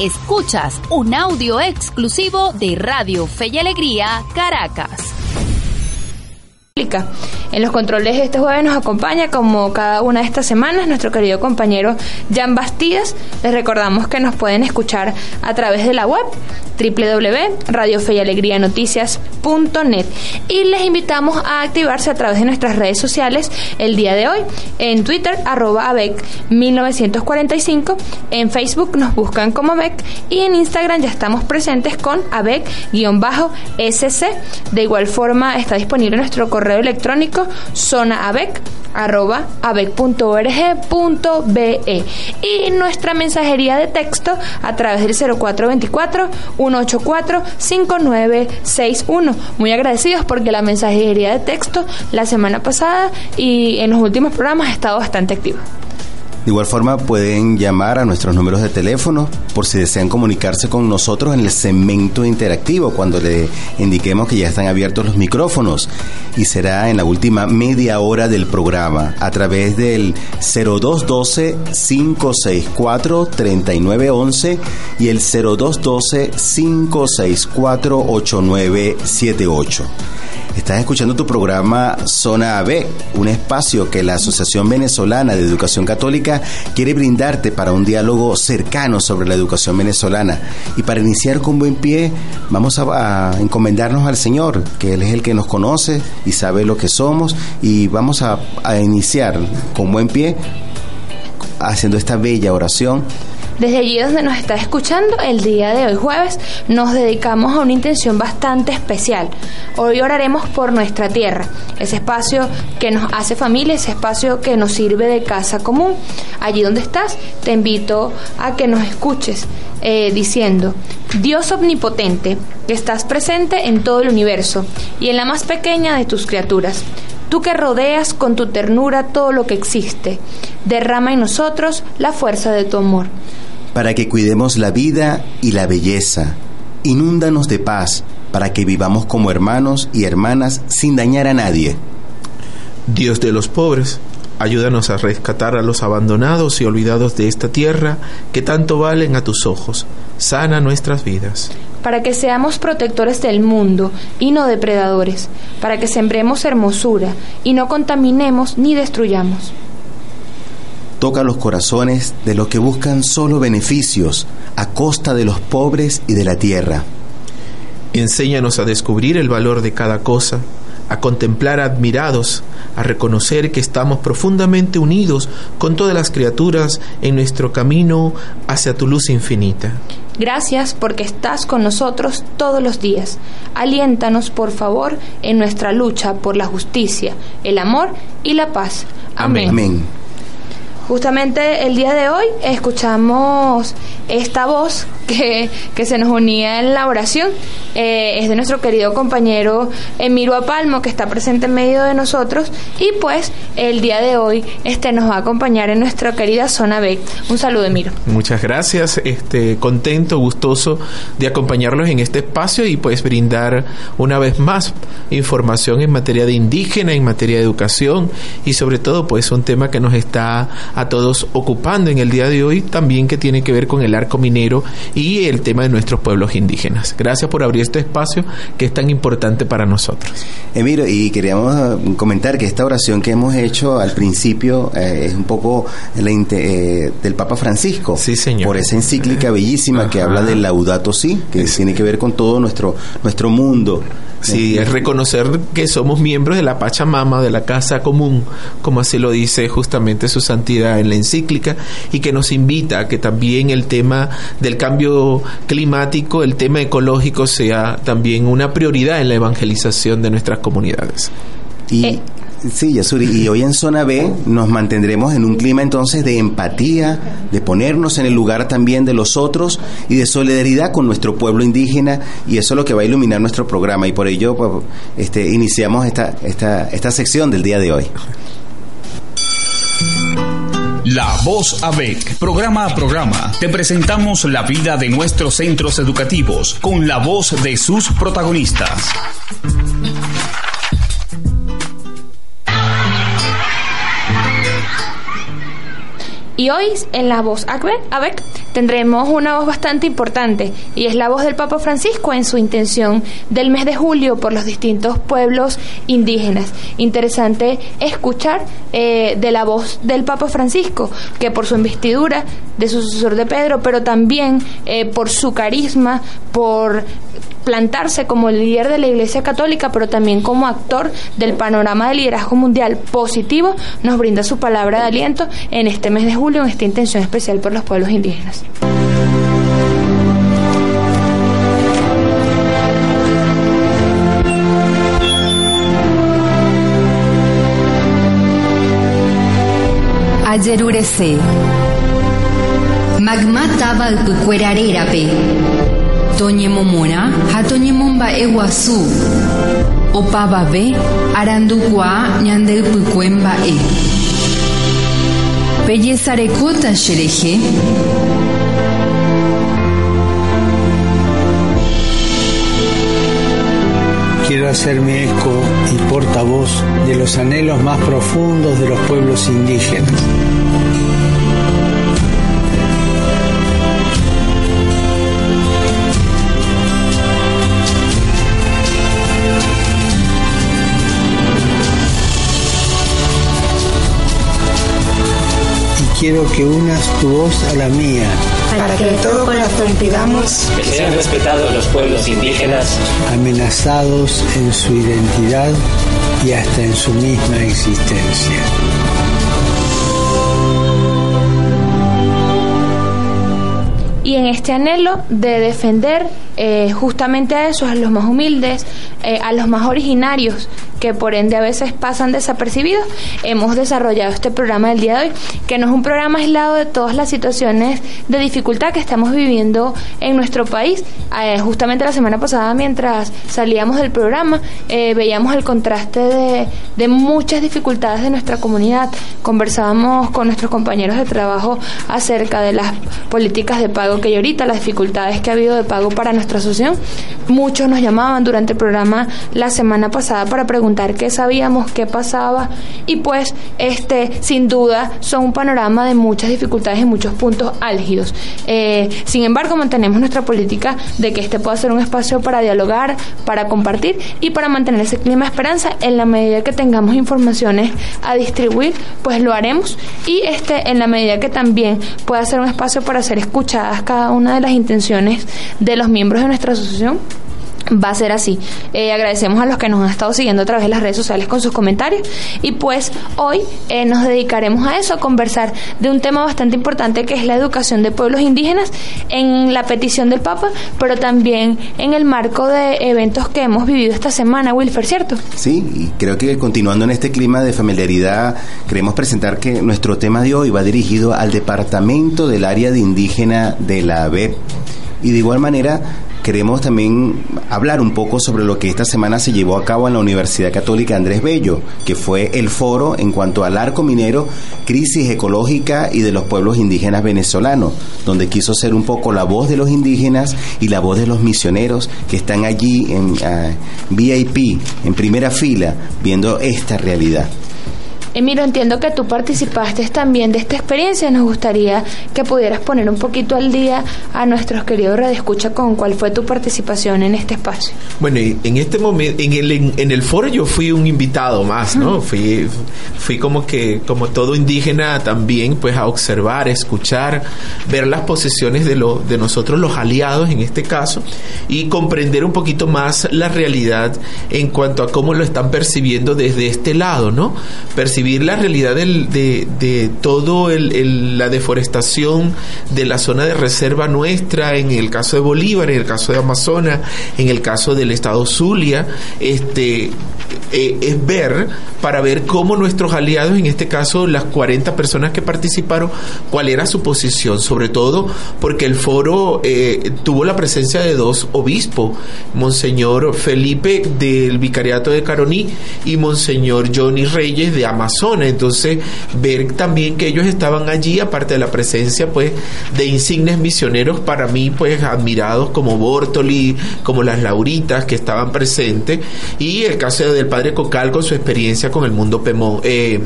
Escuchas un audio exclusivo de Radio Fe y Alegría, Caracas. En los controles de este jueves nos acompaña, como cada una de estas semanas, nuestro querido compañero Jan Bastidas. Les recordamos que nos pueden escuchar a través de la web www.radiofeyalegrianoticias.net y les invitamos a activarse a través de nuestras redes sociales el día de hoy. En Twitter arroba ABEC 1945 en Facebook nos buscan como ABEC y en Instagram ya estamos presentes con ABEC-SC de igual forma está disponible nuestro correo electrónico zonaabec arroba avec.org.be y nuestra mensajería de texto a través del 0424 184 5961. Muy agradecidos porque la mensajería de texto la semana pasada y en los últimos programas ha estado bastante activa. De igual forma pueden llamar a nuestros números de teléfono por si desean comunicarse con nosotros en el segmento interactivo cuando le indiquemos que ya están abiertos los micrófonos y será en la última media hora del programa a través del 0212 564 3911 y el 0212 564 8978. Estás escuchando tu programa Zona AB, un espacio que la Asociación Venezolana de Educación Católica quiere brindarte para un diálogo cercano sobre la educación venezolana. Y para iniciar con buen pie, vamos a, encomendarnos al Señor, que Él es el que nos conoce y sabe lo que somos, y vamos a, iniciar con buen pie haciendo esta bella oración desde allí donde nos está escuchando, el día de hoy jueves, nos dedicamos a una intención bastante especial. Hoy oraremos por nuestra tierra, ese espacio que nos hace familia, ese espacio que nos sirve de casa común. Allí donde estás, te invito a que nos escuches eh, diciendo, Dios omnipotente, que estás presente en todo el universo y en la más pequeña de tus criaturas tú que rodeas con tu ternura todo lo que existe, derrama en nosotros la fuerza de tu amor para que cuidemos la vida y la belleza. Inúndanos de paz, para que vivamos como hermanos y hermanas sin dañar a nadie. Dios de los pobres, ayúdanos a rescatar a los abandonados y olvidados de esta tierra que tanto valen a tus ojos. Sana nuestras vidas. Para que seamos protectores del mundo y no depredadores, para que sembremos hermosura y no contaminemos ni destruyamos toca los corazones de los que buscan solo beneficios a costa de los pobres y de la tierra. Enséñanos a descubrir el valor de cada cosa, a contemplar admirados, a reconocer que estamos profundamente unidos con todas las criaturas en nuestro camino hacia tu luz infinita. Gracias porque estás con nosotros todos los días. Aliéntanos, por favor, en nuestra lucha por la justicia, el amor y la paz. Amén. Amén. Justamente el día de hoy escuchamos esta voz que, se nos unía en la oración. Eh, es de nuestro querido compañero Emiro Apalmo, que está presente en medio de nosotros. Y pues el día de hoy este, nos va a acompañar en nuestra querida zona B. Un saludo, Emiro. Muchas gracias. Este, contento, gustoso de acompañarlos en este espacio y pues brindar una vez más información en materia de indígena, en materia de educación y sobre todo pues un tema que nos está a todos ocupando en el día de hoy, también que tiene que ver con el arco minero y el tema de nuestros pueblos indígenas. Gracias por abrir este espacio que es tan importante para nosotros. Emiro, y queríamos ah, comentar que esta oración que hemos hecho al principio eh, es un poco la eh, del Papa Francisco. Sí, señor. Por esa encíclica bellísima que habla del Laudato Si, que tiene que ver con todo nuestro, nuestro mundo. Sí, es reconocer que somos miembros de la Pachamama, de la casa común, como así lo dice justamente su santidad en la encíclica, y que nos invita a que también el tema del cambio climático, el tema ecológico, sea también una prioridad en la evangelización de nuestras comunidades. Y eh, Sí, Yasuri, y hoy en Zona B nos mantendremos en un clima entonces de empatía, de ponernos en el lugar también de los otros y de solidaridad con nuestro pueblo indígena y eso es lo que va a iluminar nuestro programa y por ello pues, este, iniciamos esta, esta, esta sección del día de hoy. La Voz ABEC, programa a programa, te presentamos la vida de nuestros centros educativos con la voz de sus protagonistas. Y hoy en la voz ABEC tendremos una voz bastante importante y es la voz del Papa Francisco en su intención del mes de julio por los distintos pueblos indígenas. Interesante escuchar eh, de la voz del Papa Francisco, que por su investidura de su sucesor de Pedro, pero también eh, por su carisma, por plantarse como líder de la Iglesia Católica, pero también como actor del panorama de liderazgo mundial positivo, nos brinda su palabra de aliento en este mes de julio, en esta intención especial por los pueblos indígenas. Ayerurese. Magma tabal pe. Toñemomora ha toñemomba'e guasu opavave arandukua ñandeypykue mba'e pejesarekóta cherehe Quiero hacerme eco y portavoz de los anhelos más profundos de los pueblos indígenas quiero que unas tu voz a la mía. Para que de todo corazón pidamos que sean respetados los pueblos indígenas, amenazados en su identidad y hasta en su misma existencia. Y en este anhelo de defender eh, justamente a esos, a los más humildes, eh, a los más originarios, que por ende a veces pasan desapercibidos, hemos desarrollado este programa del día de hoy, que no es un programa aislado de todas las situaciones de dificultad que estamos viviendo en nuestro país. Eh, justamente la semana pasada, mientras salíamos del programa, eh, veíamos el contraste de, de muchas dificultades de nuestra comunidad. Conversábamos con nuestros compañeros de trabajo acerca de las políticas de pago que hay ahorita, las dificultades que ha habido de pago para nuestra asociación. Muchos nos llamaban durante el programa la semana pasada para preguntar qué sabíamos, qué pasaba y pues este sin duda son un panorama de muchas dificultades y muchos puntos álgidos. Eh, sin embargo, mantenemos nuestra política de que este pueda ser un espacio para dialogar, para compartir y para mantener ese clima de esperanza en la medida que tengamos informaciones a distribuir, pues lo haremos y este en la medida que también pueda ser un espacio para ser escuchadas cada una de las intenciones de los miembros de nuestra asociación va a ser así. Eh, agradecemos a los que nos han estado siguiendo a través de las redes sociales con sus comentarios y pues hoy eh, nos dedicaremos a eso, a conversar de un tema bastante importante que es la educación de pueblos indígenas en la petición del Papa, pero también en el marco de eventos que hemos vivido esta semana, Wilfer, ¿cierto? Sí, y creo que continuando en este clima de familiaridad, queremos presentar que nuestro tema de hoy va dirigido al Departamento del Área de Indígena de la ABEP. Y de igual manera, queremos también hablar un poco sobre lo que esta semana se llevó a cabo en la Universidad Católica Andrés Bello, que fue el foro en cuanto al arco minero, crisis ecológica y de los pueblos indígenas venezolanos, donde quiso ser un poco la voz de los indígenas y la voz de los misioneros que están allí en ah, VIP, en primera fila, viendo esta realidad. Emiro, entiendo que tú participaste también de esta experiencia. Nos gustaría que pudieras poner un poquito al día a nuestros queridos Escucha con cuál fue tu participación en este espacio. Bueno, en este momento, en el, en, el foro yo fui un invitado más, ¿no? Fui, fui como que, como todo indígena también, pues a observar, escuchar, ver las posiciones de, lo, de nosotros los aliados en este caso y comprender un poquito más la realidad en cuanto a cómo lo están percibiendo desde este lado, ¿no? Percibir la realidad de, de todo el, la deforestación de la zona de reserva nuestra, en el caso de Bolívar, en el caso de Amazonas, en el caso del estado Zulia, este, eh, es ver para ver cómo nuestros aliados, en este caso las 40 personas que participaron, cuál era su posición, sobre todo porque el foro eh, tuvo la presencia de dos obispos, Monseñor Felipe del Vicariato de Caroní y Monseñor Johnny Reyes de Amazonas. Entonces, ver también que ellos estaban allí, aparte de la presencia, pues, de insignes misioneros para mí, pues, admirados como Bortoli, como las Lauritas que estaban presentes, y el caso del padre Cocal con su experiencia con el mundo Pemón, eh,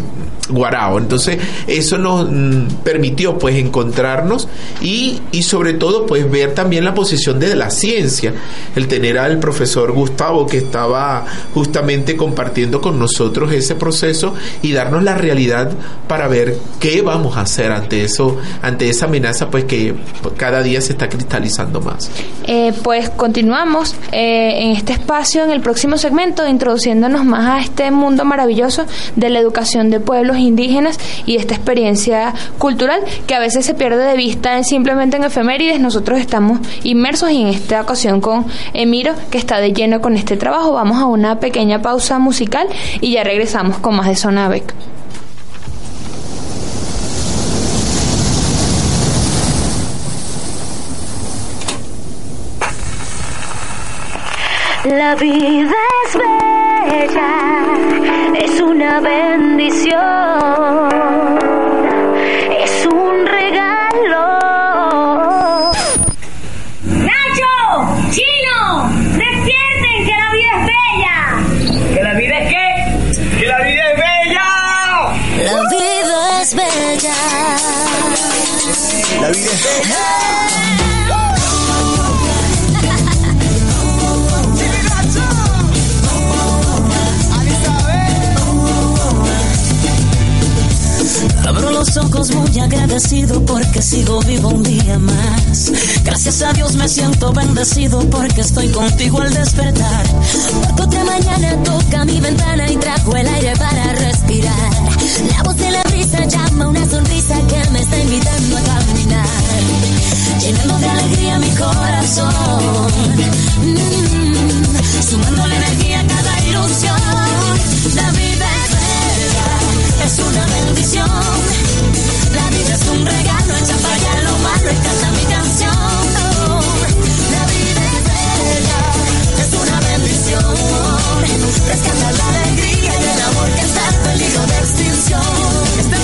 Guarao. Entonces, eso nos mm, permitió pues encontrarnos y, y sobre todo pues ver también la posición de la ciencia. El tener al profesor Gustavo que estaba justamente compartiendo con nosotros ese proceso y darnos la realidad para ver qué vamos a hacer ante eso, ante esa amenaza pues que cada día se está cristalizando más. Eh, pues continuamos eh, en este espacio en el próximo segmento introduciéndonos más a este mundo maravilloso de la educación de pueblos indígenas y esta experiencia cultural que a veces se pierde de vista simplemente en efemérides. Nosotros estamos inmersos en esta ocasión con Emiro, que está de lleno con este trabajo. Vamos a una pequeña pausa musical y ya regresamos con más de Sonavec. La vida es bella, es una bendición, es un regalo. ¡Nacho! ¡Chino! ¡Despierten que la vida es bella! ¿Que la vida es qué? ¡Que la vida es bella! La vida es bella. La vida es bella. Los ojos muy agradecido porque sigo vivo un día más. Gracias a Dios me siento bendecido porque estoy contigo al despertar. Porque otra mañana toca mi ventana y trajo el aire para respirar. La voz de la brisa llama una sonrisa que me está invitando a caminar. Llenando de alegría mi corazón. Mm, sumándole energía a cada ilusión. La vida es es una bendición. Un regalo, echa para allá lo malo y canta mi canción. La vida es bella, es una bendición. Rescata la alegría y el amor que está en peligro de extinción. Está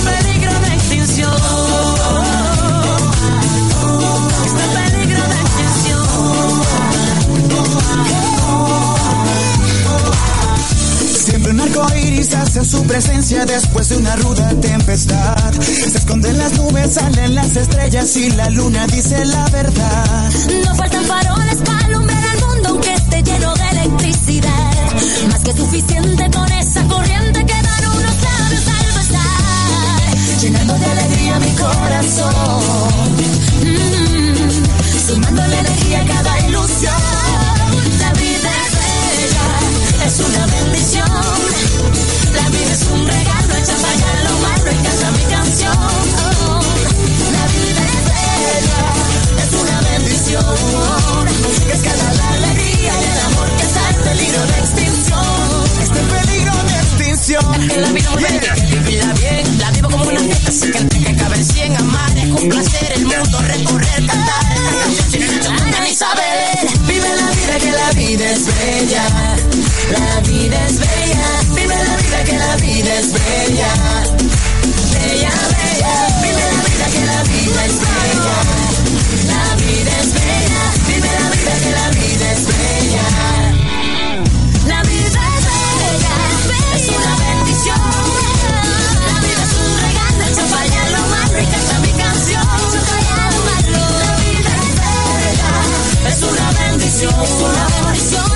iris hace su presencia después de una ruda tempestad. Se esconden las nubes, salen las estrellas y la luna dice la verdad. No faltan faroles para alumbrar al mundo aunque esté lleno de electricidad. Más que suficiente con esa corriente que dan unos labios al besar. Llenando de alegría mi corazón. Mm, sumándole energía a cada ilusión. La vida es bella, es una bendición. Un regalo, En la vida yeah. vivirla bien, la vivo como una fiesta, así que entre que cabe cien amar, es un placer el mundo recorrer, cantar esta canción sin mundo ni saber. Vive la vida que la vida es bella. La vida es bella. Vive la vida que la vida es bella. Bella, bella. Vive la vida que la vida es bella. La vida es bella. Vive la vida que la vida es bella. La vida es bella, es una es un regalo, echa para lo malo y canta mi canción. La vida es bella, es una bendición. Es una bendición,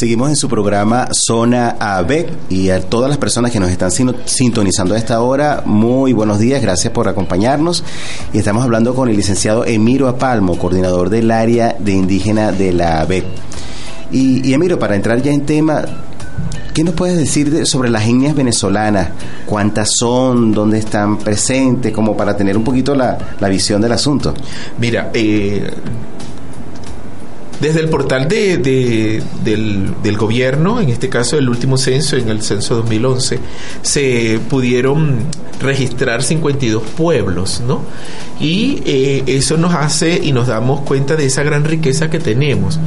Seguimos en su programa Zona AB y a todas las personas que nos están sintonizando a esta hora, muy buenos días, gracias por acompañarnos. Y estamos hablando con el licenciado Emiro Apalmo, coordinador del área de indígena de la AB. Y, Emiro, para entrar ya en tema, ¿Qué nos puedes decir de- sobre las etnias venezolanas? ¿Cuántas son? ¿Dónde están presentes? Como para tener un poquito la, la visión del asunto. Mira, eh, desde el portal de, de- del, gobierno, en este caso el último censo, en el censo 2011, se pudieron registrar 52 pueblos, ¿no? Y eh, eso nos hace y nos damos cuenta de esa gran riqueza que tenemos.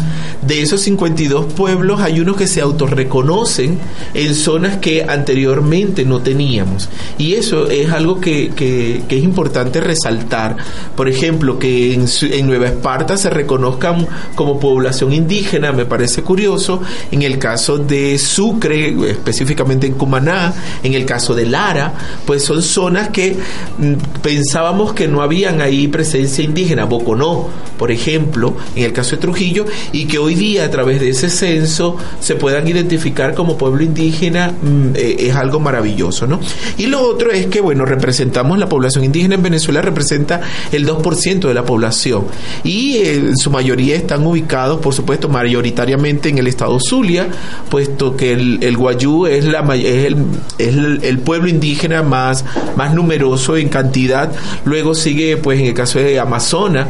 De esos 52 pueblos hay unos que se autorreconocen en zonas que anteriormente no teníamos. Y eso es algo que, es importante resaltar. Por ejemplo, que en, en Nueva Esparta se reconozcan como población indígena, me parece curioso. En el caso de Sucre, específicamente en Cumaná, en el caso de Lara, pues son zonas que mm, pensábamos que no habían ahí presencia indígena. Boconó, por ejemplo, en el caso de Trujillo, y que hoy día a través de ese censo se puedan identificar como pueblo indígena mm, eh, es algo maravilloso, ¿no? Y lo otro es que, bueno, representamos la población indígena en Venezuela, representa el 2% de la población y eh, en su mayoría están ubicados, por supuesto, mayoritariamente en el estado Zulia, puesto que el, Guayú es, la, es, el, es el pueblo indígena más, más numeroso en cantidad. Luego sigue, pues, en el caso de Amazonas,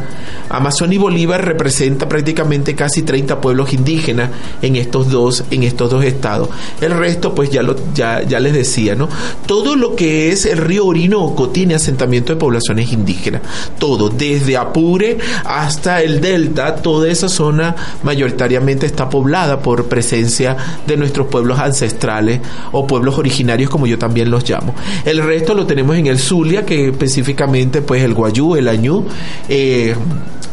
Amazonas y Bolívar representa prácticamente casi 30 pueblos indígenas en estos dos, en estos dos estados. El resto, pues ya lo, ya, ya les decía, ¿no? Todo lo que es el río Orinoco tiene asentamiento de poblaciones indígenas. Todo, desde Apure hasta el delta, toda esa zona mayoritariamente está poblada por presencia de nuestros pueblos ancestrales o pueblos originarios, como yo también los llamo. El resto lo tenemos en el Zulia, que específicamente, pues el Guayú, el Añú, eh,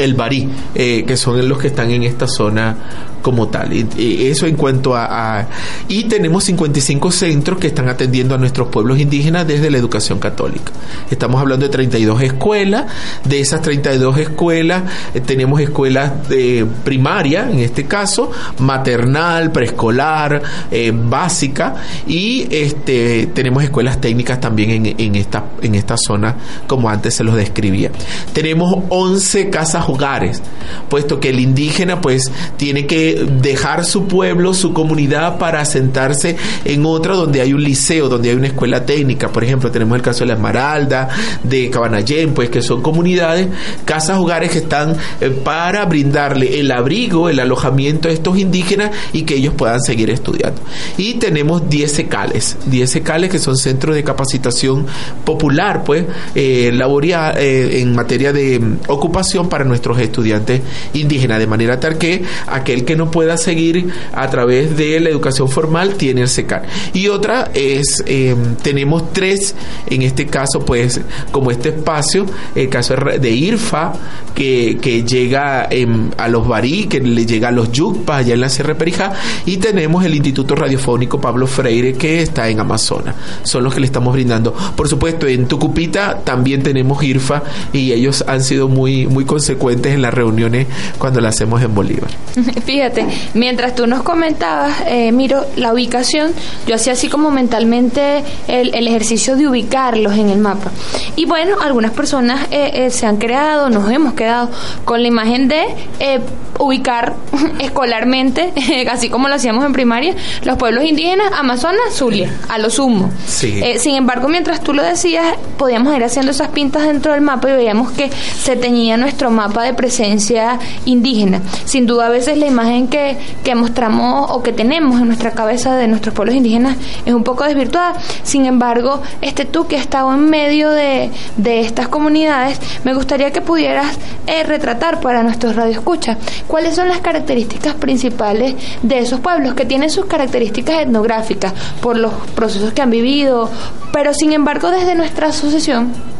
el Barí, eh, que son los que están en esta zona como tal. Y, eso en cuanto a, a- Y tenemos 55 centros que están atendiendo a nuestros pueblos indígenas desde la educación católica. Estamos hablando de 32 escuelas. De esas 32 escuelas eh, tenemos escuelas de primaria, en este caso, maternal, preescolar, eh, básica y este tenemos escuelas técnicas también en, en esta en esta zona como antes se los describía. Tenemos 11 casas hogares, puesto que el indígena pues tiene que dejar su pueblo, su comunidad para asentarse en otra donde hay un liceo, donde hay una escuela técnica. Por ejemplo, tenemos el caso de la Esmeralda, de Cabanayén, pues que son comunidades, casas hogares que están eh, para brindarle el abrigo, el alojamiento a estos indígenas y que ellos puedan seguir estudiando. Y tenemos 10 secales, 10 secales que son centros de capacitación popular, pues, eh, eh, en materia de ocupación para nuestros estudiantes indígenas, de manera tal que aquel que no pueda seguir a través de la educación formal tiene el SECAR. Y otra es, eh, tenemos tres, en este caso, pues, como este espacio, el caso de IRFA, que, que llega em, a los Barí, que le llega a los Yucpas, allá en la Sierra Perijá, y tenemos el Instituto Radiofónico Pablo Freire, que está en Amazonas. Son los que le estamos brindando. Por supuesto, en Tucupita también tenemos IRFA, y ellos han sido muy, muy consecuentes en las reuniones cuando las hacemos en Bolívar. Fíjate, mientras tú nos comentabas, eh, Miro, la ubicación, yo hacía así como mentalmente el, el ejercicio de ubicarlos en el mapa. Y bueno, algunas personas eh, eh, se han creado, nos hemos quedado con la imagen de eh, ubicar escolarmente, así como lo hacíamos en primaria, los pueblos indígenas, Amazonas, Zulia, a lo sumo. Sí. Sin embargo, mientras tú lo decías, podíamos ir haciendo esas pintas dentro del mapa y veíamos que se teñía nuestro mapa de presencia indígena. Sin duda, a veces la imagen que, que mostramos o que tenemos en nuestra cabeza de nuestros pueblos indígenas es un poco desvirtuada. Sin embargo, este tú que has estado en medio de, de estas comunidades, me gustaría que pudieras eh, retratar para nuestros radioescuchas cuáles son las características principales de esos pueblos que tienen sus características etnográficas por los procesos que han vivido, pero sin embargo desde nuestra asociación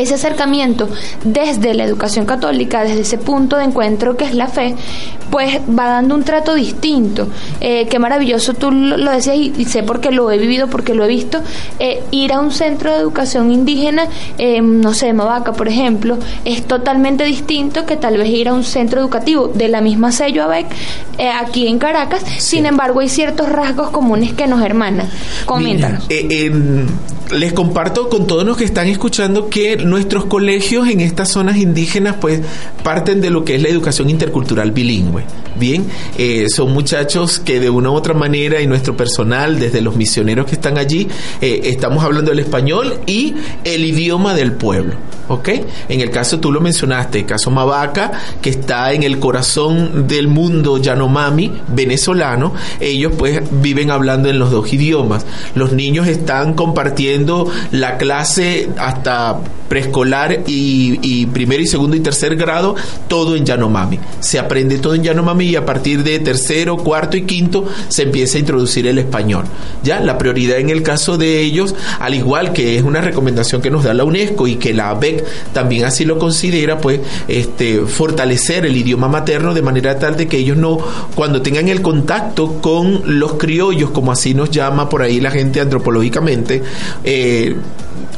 ese acercamiento desde la educación católica, desde ese punto de encuentro que es la fe, pues va dando un trato distinto. Eh, qué maravilloso, tú lo decías y, y sé porque lo he vivido, porque lo he visto, eh, ir a un centro de educación indígena, eh, no sé, Mavaca, por ejemplo, es totalmente distinto que tal vez ir a un centro educativo de la misma sello ABEC eh, aquí en Caracas, sin embargo hay ciertos rasgos comunes que nos hermanan. Coméntanos. Mira, eh, em, les comparto con todos los que están escuchando que nuestros colegios en estas zonas indígenas pues parten de lo que es la educación intercultural bilingüe. Bien, eh, son muchachos que de una u otra manera y nuestro personal, desde los misioneros que están allí, eh, estamos hablando el español y el idioma del pueblo. ¿Ok? En el caso, tú lo mencionaste, el caso Mabaca, que está en el corazón del mundo Yanomami venezolano, ellos pues viven hablando en los dos idiomas. Los niños están compartiendo la clase hasta preescolar y, y primer y segundo y tercer grado, todo en Yanomami. Se aprende todo en Yanomami y a partir de tercero, cuarto y quinto se empieza a introducir el español. Ya, la prioridad en el caso de ellos, al igual que es una recomendación que nos da la UNESCO y que la ABEC también así lo considera, pues este, fortalecer el idioma materno de manera tal de que ellos no, cuando tengan el contacto con los criollos, como así nos llama por ahí la gente antropológicamente, eh,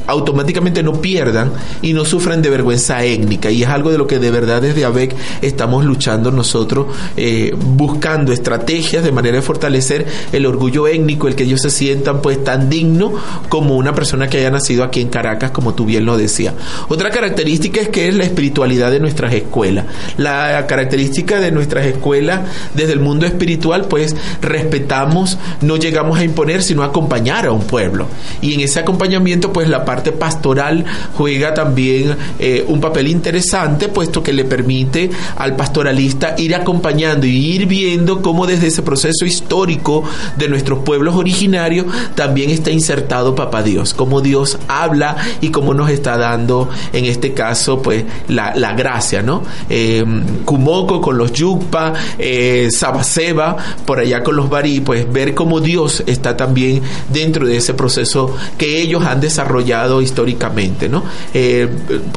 automáticamente no pierdan y no sufran de vergüenza étnica. Y es algo de lo que de verdad desde ABEC estamos luchando nosotros, eh, buscando estrategias de manera de fortalecer el orgullo étnico, el que ellos se sientan pues tan digno como una persona que haya nacido aquí en Caracas, como tú bien lo decías. Otra característica es que es la espiritualidad de nuestras escuelas. La característica de nuestras escuelas desde el mundo espiritual, pues respetamos, no llegamos a imponer, sino a acompañar a un pueblo. Y en ese acompañamiento, pues la parte pastoral juega también eh, un papel interesante, puesto que le permite al pastoralista ir acompañando y ir viendo cómo desde ese proceso histórico de nuestros pueblos originarios también está insertado Papá Dios, cómo Dios habla y cómo nos está dando, en este caso, pues la, la gracia, ¿no? Eh, con los Yukpa, eh, Sabaseba, por allá con los Bari, pues ver cómo Dios está también dentro de ese proceso que ellos han desarrollado históricamente, ¿no? Eh,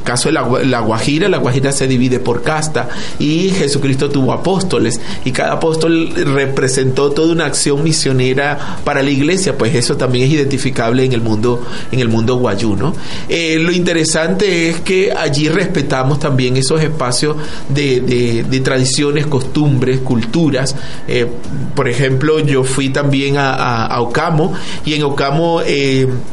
caso de la, Guajira, la Guajira se divide por casta y Jesucristo tuvo apóstoles y cada apóstol representó toda una acción misionera para la iglesia, pues eso también es identificable en el mundo, en el mundo guayú, ¿no? Eh, lo interesante es que allí respetamos también esos espacios de, tradiciones, costumbres, culturas. Eh, por ejemplo, yo fui también a, a, Ocamo y en Ocamo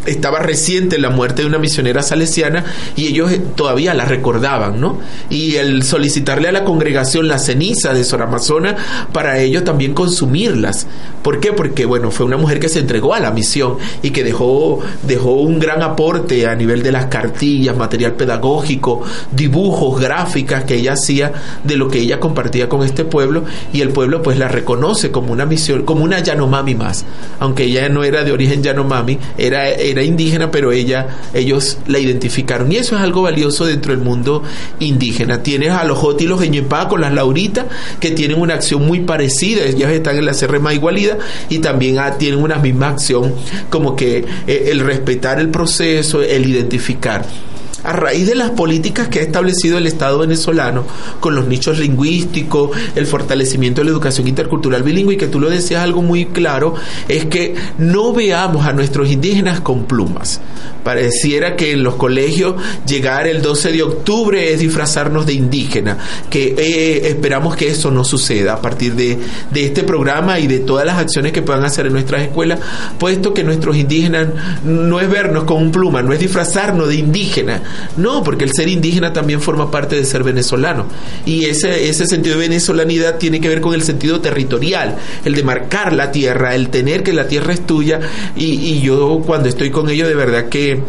estaba reciente la muerte de una misionera salesiana y ellos todavía la recordaban, ¿no? Y el solicitarle a la congregación la ceniza de Sor Amazona para ellos también consumirlas. ¿Por qué? Porque, bueno, fue una mujer que se entregó a la misión y que dejó, dejó un gran aporte a nivel de las cartillas, material pedagógico, dibujos, gráficas que ella hacía de lo que ella compartía con este pueblo y el pueblo pues la reconoce como una misión, como una Yanomami más, aunque ella no era de origen Yanomami, era, era indígena, pero ella, ellos la identificaron. Y eso es algo valioso dentro del mundo indígena. Tienes a los Joti y los con las Lauritas que tienen una acción muy parecida, ellas están en la CRMA igualida y también ah, tienen una misma acción como que eh, el respetar el proceso, el identificar a raíz de las políticas que ha establecido el Estado venezolano con los nichos lingüísticos, el fortalecimiento de la educación intercultural bilingüe, y que tú lo decías algo muy claro, es que no veamos a nuestros indígenas con plumas. Pareciera que en los colegios llegar el 12 de octubre es disfrazarnos de indígena, que eh, esperamos que eso no suceda a partir de, de este programa y de todas las acciones que puedan hacer en nuestras escuelas, puesto que nuestros indígenas no es vernos con un pluma, no es disfrazarnos de indígena, no, porque el ser indígena también forma parte de ser venezolano. Y ese, ese sentido de venezolanidad tiene que ver con el sentido territorial, el de marcar la tierra, el tener que la tierra es tuya. Y, y yo cuando estoy con ellos, de verdad que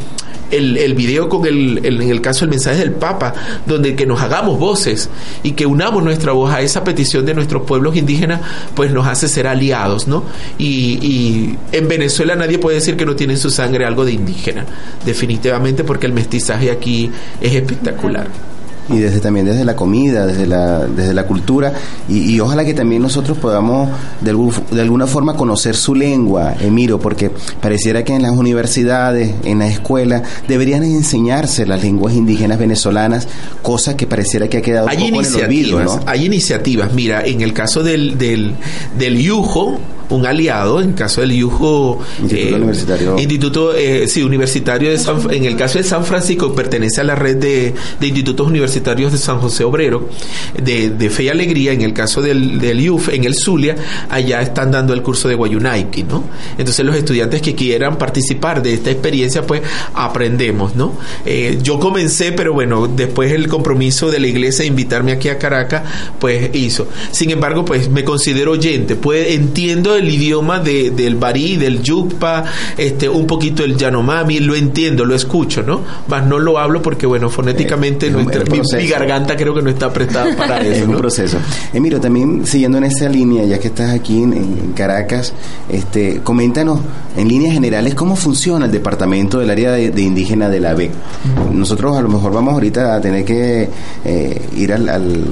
el, el video con el, en el caso el mensaje del Papa, donde que nos hagamos voces y que unamos nuestra voz a esa petición de nuestros pueblos indígenas, pues nos hace ser aliados, ¿no? Y, y en Venezuela nadie puede decir que no tiene en su sangre algo de indígena, definitivamente porque el mestizaje aquí es espectacular y desde también desde la comida, desde la, desde la cultura, y, y ojalá que también nosotros podamos de, algún, de, alguna forma conocer su lengua, Emiro, porque pareciera que en las universidades, en las escuelas, deberían enseñarse las lenguas indígenas venezolanas, cosa que pareciera que ha quedado hay un poco en el olvido, ¿no? Hay iniciativas, mira, en el caso del, del, del yujo, un aliado, en el caso del IUJO, Instituto Universitario. Instituto eh, sí, Universitario de San, en el caso de San Francisco pertenece a la red de, de institutos universitarios de San José Obrero, de, de Fe y Alegría, en el caso del, del IUF, en el Zulia, allá están dando el curso de Guayunaiki, ¿no? Entonces los estudiantes que quieran participar de esta experiencia, pues aprendemos, ¿no? Eh, yo comencé, pero bueno, después el compromiso de la iglesia de invitarme aquí a Caracas, pues hizo. Sin embargo, pues me considero oyente, pues entiendo el idioma de, del barí, del yukpa, este, un poquito el yanomami, lo entiendo, lo escucho, ¿no? Más no lo hablo porque, bueno, fonéticamente Eh, es un- es un mi, garganta creo que no está prestada para es eso, un ¿no? proceso. Emiro, también siguiendo en esa línea, ya que estás aquí en, en Caracas, este, coméntanos en líneas generales cómo funciona el departamento del área de, de indígena de la BEC. Nosotros a lo mejor vamos ahorita a tener que eh, ir al, al-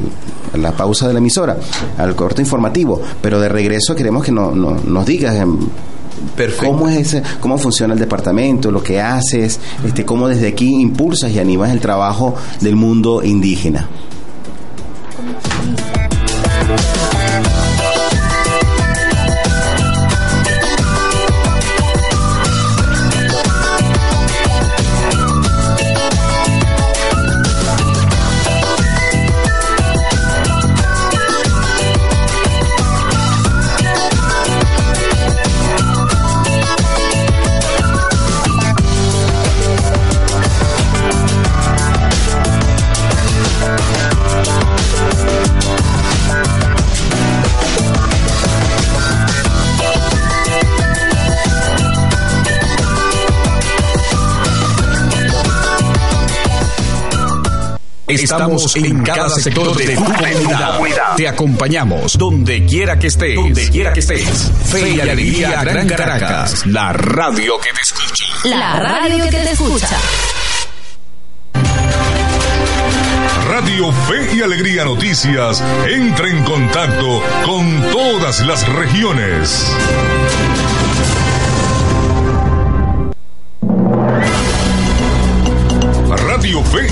la pausa de la emisora, al corte informativo, pero de regreso queremos que no- no- nos digas. ¿Cómo es ese, cómo funciona el departamento, lo que haces, este, cómo desde aquí impulsas y animas el trabajo del mundo indígena? Estamos en cada sector de tu comunidad. Te acompañamos donde quiera que estés. Donde quiera que estés. Fe y Alegría Gran Caracas. La radio que te escucha. La radio que te escucha. Radio Fe y Alegría Noticias entra en contacto con todas las regiones.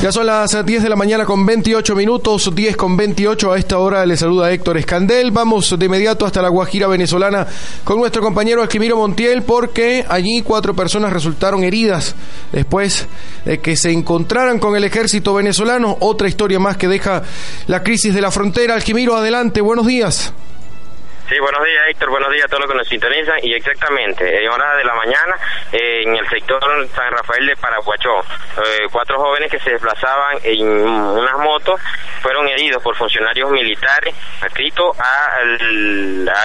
Ya son las 10 de la mañana con 28 minutos, 10 con 28. A esta hora le saluda Héctor Escandel. Vamos de inmediato hasta la Guajira venezolana con nuestro compañero Alquimiro Montiel porque allí cuatro personas resultaron heridas después de que se encontraran con el ejército venezolano. Otra historia más que deja la crisis de la frontera. Alquimiro, adelante, buenos días. Sí, buenos días Héctor, buenos días a todos los que nos sintonizan y exactamente, en horas de la mañana en el sector San Rafael de Paraguachó, eh, cuatro jóvenes que se desplazaban en unas motos fueron heridos por funcionarios militares adscritos a,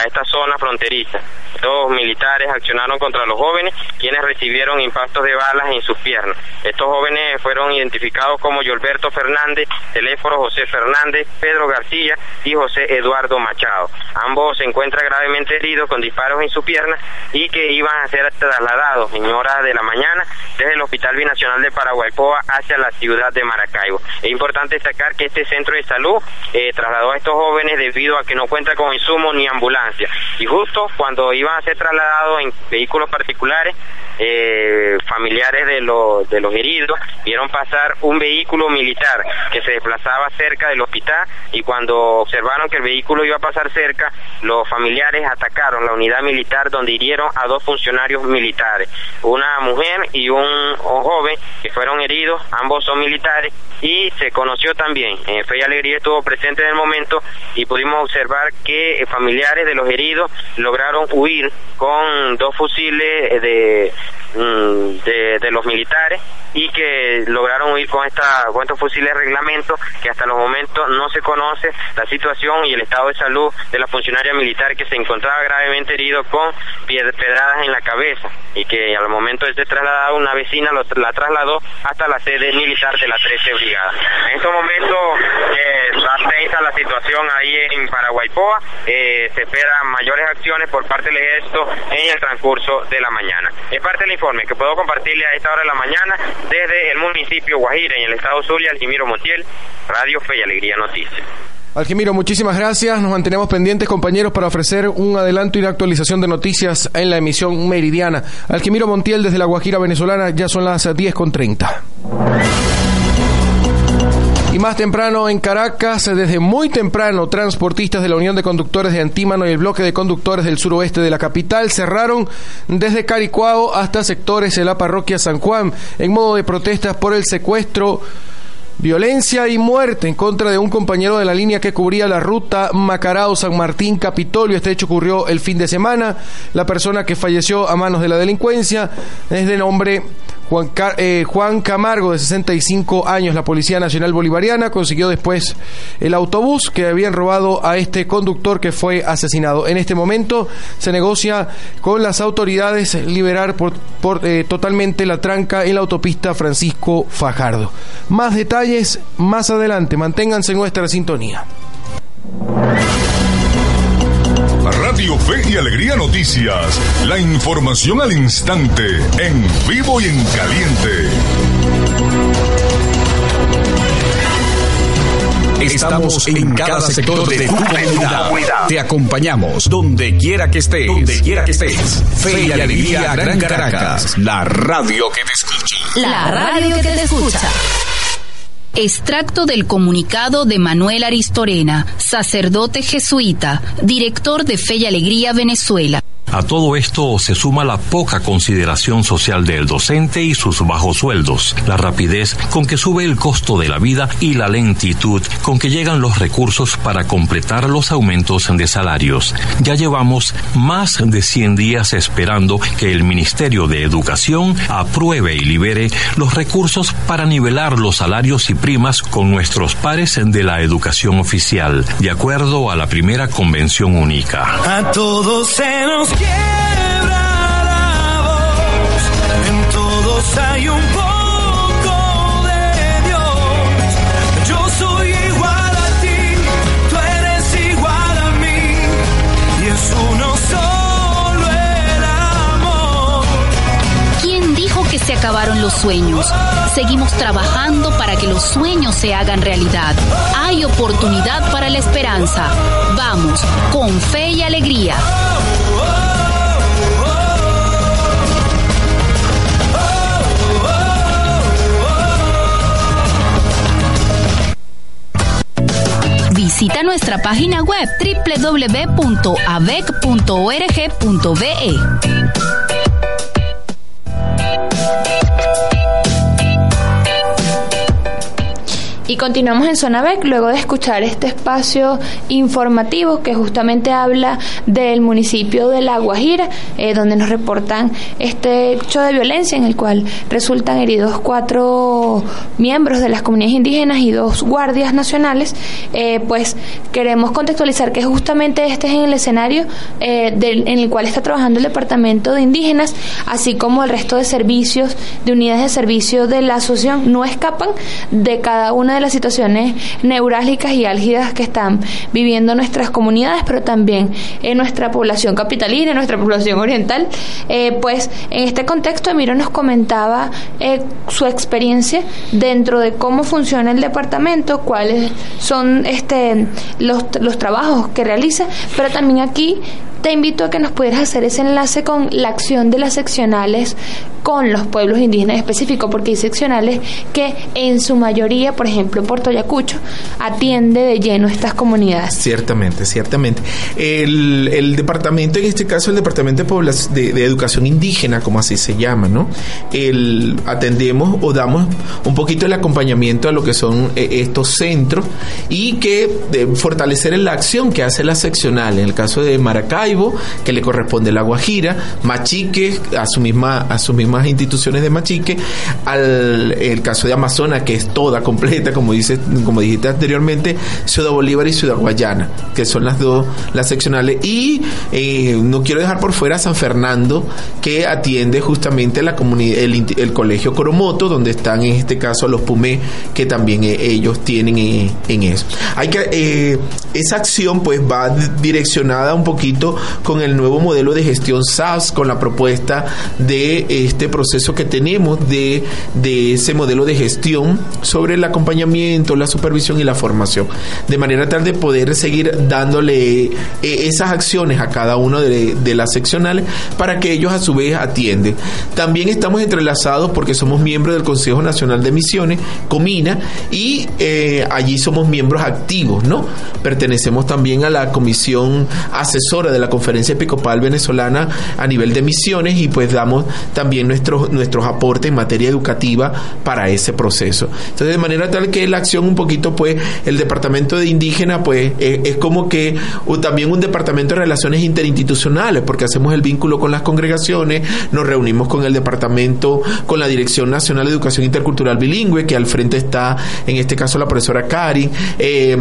esta zona fronteriza. Dos militares accionaron contra los jóvenes, quienes recibieron impactos de balas en sus piernas. Estos jóvenes fueron identificados como Gilberto Fernández, Teléfono José Fernández, Pedro García y José Eduardo Machado. Ambos se encuentran gravemente heridos con disparos en su pierna y que iban a ser trasladados en horas de la mañana desde el Hospital Binacional de Paraguaypoa hacia la ciudad de Maracaibo. Es importante destacar que este centro de salud eh, trasladó a estos jóvenes debido a que no cuenta con insumos ni ambulancia. Y justo cuando iban a ser trasladados en vehículos particulares, eh, familiares de los, de los heridos vieron pasar un vehículo militar que se desplazaba cerca del hospital y cuando observaron que el vehículo iba a pasar cerca, los familiares atacaron la unidad militar donde hirieron a dos funcionarios militares, una mujer y un, joven que fueron heridos, ambos son militares y se conoció también, eh, Fe y Alegría estuvo presente en el momento y pudimos observar que eh, familiares de los heridos lograron huir con dos fusiles eh, de, mm, de, los militares y que lograron huir con, esta, con estos fusiles de reglamento que hasta los momentos no se conoce la situación y el estado de salud de la funcionaria militar que se encontraba gravemente herido con pedradas en la cabeza y que al momento de ser trasladado una vecina la trasladó hasta la sede militar de la 13 Brigada. En estos momentos eh, está la situación ahí en Paraguaypoa, eh, se esperan mayores acciones por parte del ejército en el transcurso de la mañana. Parte del informe que puedo compartirle a esta hora de la mañana desde el municipio Guajira en el estado Zulia, Alquimiro Montiel, Radio Fe y Alegría Noticias. Alquimiro, muchísimas gracias. Nos mantenemos pendientes, compañeros, para ofrecer un adelanto y una actualización de noticias en la emisión meridiana. Alquimiro Montiel desde La Guajira venezolana, ya son las 10 con 30. Y más temprano en Caracas, desde muy temprano, transportistas de la Unión de Conductores de Antímano y el bloque de conductores del suroeste de la capital cerraron desde Caricuao hasta sectores de la parroquia San Juan en modo de protestas por el secuestro Violencia y muerte en contra de un compañero de la línea que cubría la ruta Macarao-San Martín-Capitolio. Este hecho ocurrió el fin de semana. La persona que falleció a manos de la delincuencia es de nombre Juan, eh, Juan, Camargo, de 65 años, la Policía Nacional Bolivariana, consiguió después el autobús que habían robado a este conductor que fue asesinado. En este momento se negocia con las autoridades liberar por, eh, totalmente la tranca en la autopista Francisco Fajardo. Más detalles más adelante, manténganse en nuestra sintonía. Radio Fe y Alegría Noticias. La información al instante, en vivo y en caliente. Estamos en cada sector de tu comunidad. Te acompañamos donde quiera que estés. Donde quiera que estés. Fe y Alegría Gran Caracas. La radio que te escucha. La radio que te escucha. Extracto del comunicado de Manuel Aristorena, sacerdote jesuita, director de Fe y Alegría Venezuela. A todo esto se suma la poca consideración social del docente y sus bajos sueldos, la rapidez con que sube el costo de la vida y la lentitud con que llegan los recursos para completar los aumentos de salarios. Ya llevamos más de 100 días esperando que el Ministerio de Educación apruebe y libere los recursos para nivelar los salarios y primas con nuestros pares de la educación oficial, de acuerdo a la primera convención única. A todos se nos en todos hay un poco de Dios. Yo soy igual a ti, tú eres igual a mí, y solo el amor. ¿Quién dijo que se acabaron los sueños? Seguimos trabajando para que los sueños se hagan realidad. Hay oportunidad para la esperanza. Vamos, con fe y alegría. Visita nuestra página web www.avec.org.be. Y continuamos en Zona BEC luego de escuchar este espacio informativo que justamente habla del municipio de La Guajira, eh, donde nos reportan este hecho de violencia en el cual resultan heridos cuatro miembros de las comunidades indígenas y dos guardias nacionales. Eh, pues queremos contextualizar que justamente este es el escenario eh, en el cual está trabajando el Departamento de Indígenas, así como el resto de servicios, de unidades de servicio de la asociación, no escapan de cada una de las situaciones neurálgicas y álgidas que están viviendo nuestras comunidades, pero también en nuestra población capitalina, en nuestra población oriental. Eh, pues en este contexto, Emiro nos comentaba eh, su experiencia dentro de cómo funciona el departamento, cuáles son este los, los trabajos que realiza, pero también aquí te invito a que nos pudieras hacer ese enlace con la acción de las seccionales con los pueblos indígenas específicos, porque hay seccionales que en su mayoría, por ejemplo, Puerto Ayacucho, atiende de lleno estas comunidades. Ciertamente, ciertamente. El, departamento, en este caso el Departamento de, de, de Educación Indígena, como así se llama, ¿no? El, atendemos o damos un poquito el acompañamiento a lo que son eh, estos centros y que de fortalecer la acción que hace la seccional. En el caso de Que le corresponde la Guajira, Machique, a su misma, a sus mismas instituciones de Machique, al el caso de Amazonas, que es toda completa, como dice, como dijiste anteriormente, Ciudad Bolívar y Ciudad Guayana, que son las dos, las seccionales. Y eh, no quiero dejar por fuera San Fernando, que atiende justamente la comunidad, el, colegio Coromoto, donde están en este caso los PUME, que también eh, ellos tienen eh, en eso. Hay que, esa acción pues va di- direccionada un poquito con el nuevo modelo de gestión SAS, con la propuesta de este proceso que tenemos de, de ese modelo de gestión sobre el acompañamiento, la supervisión y la formación, de manera tal de poder seguir dándole eh, esas acciones a cada uno de, las seccionales para que ellos a su vez atienden. También estamos entrelazados porque somos miembros del Consejo Nacional de Misiones, Comina, y eh, allí somos miembros activos, ¿no? Pertenecemos también a la comisión asesora de la Conferencia Episcopal Venezolana a nivel de misiones y pues damos también nuestros, nuestros aportes en materia educativa para ese proceso. Entonces, de manera tal que la acción un poquito, pues, el Departamento de Indígena, pues, es, es como que o también un Departamento de Relaciones Interinstitucionales, porque hacemos el vínculo con las congregaciones, nos reunimos con el Departamento, con la Dirección Nacional de Educación Intercultural Bilingüe, que al frente está, en este caso, la profesora Cari, eh,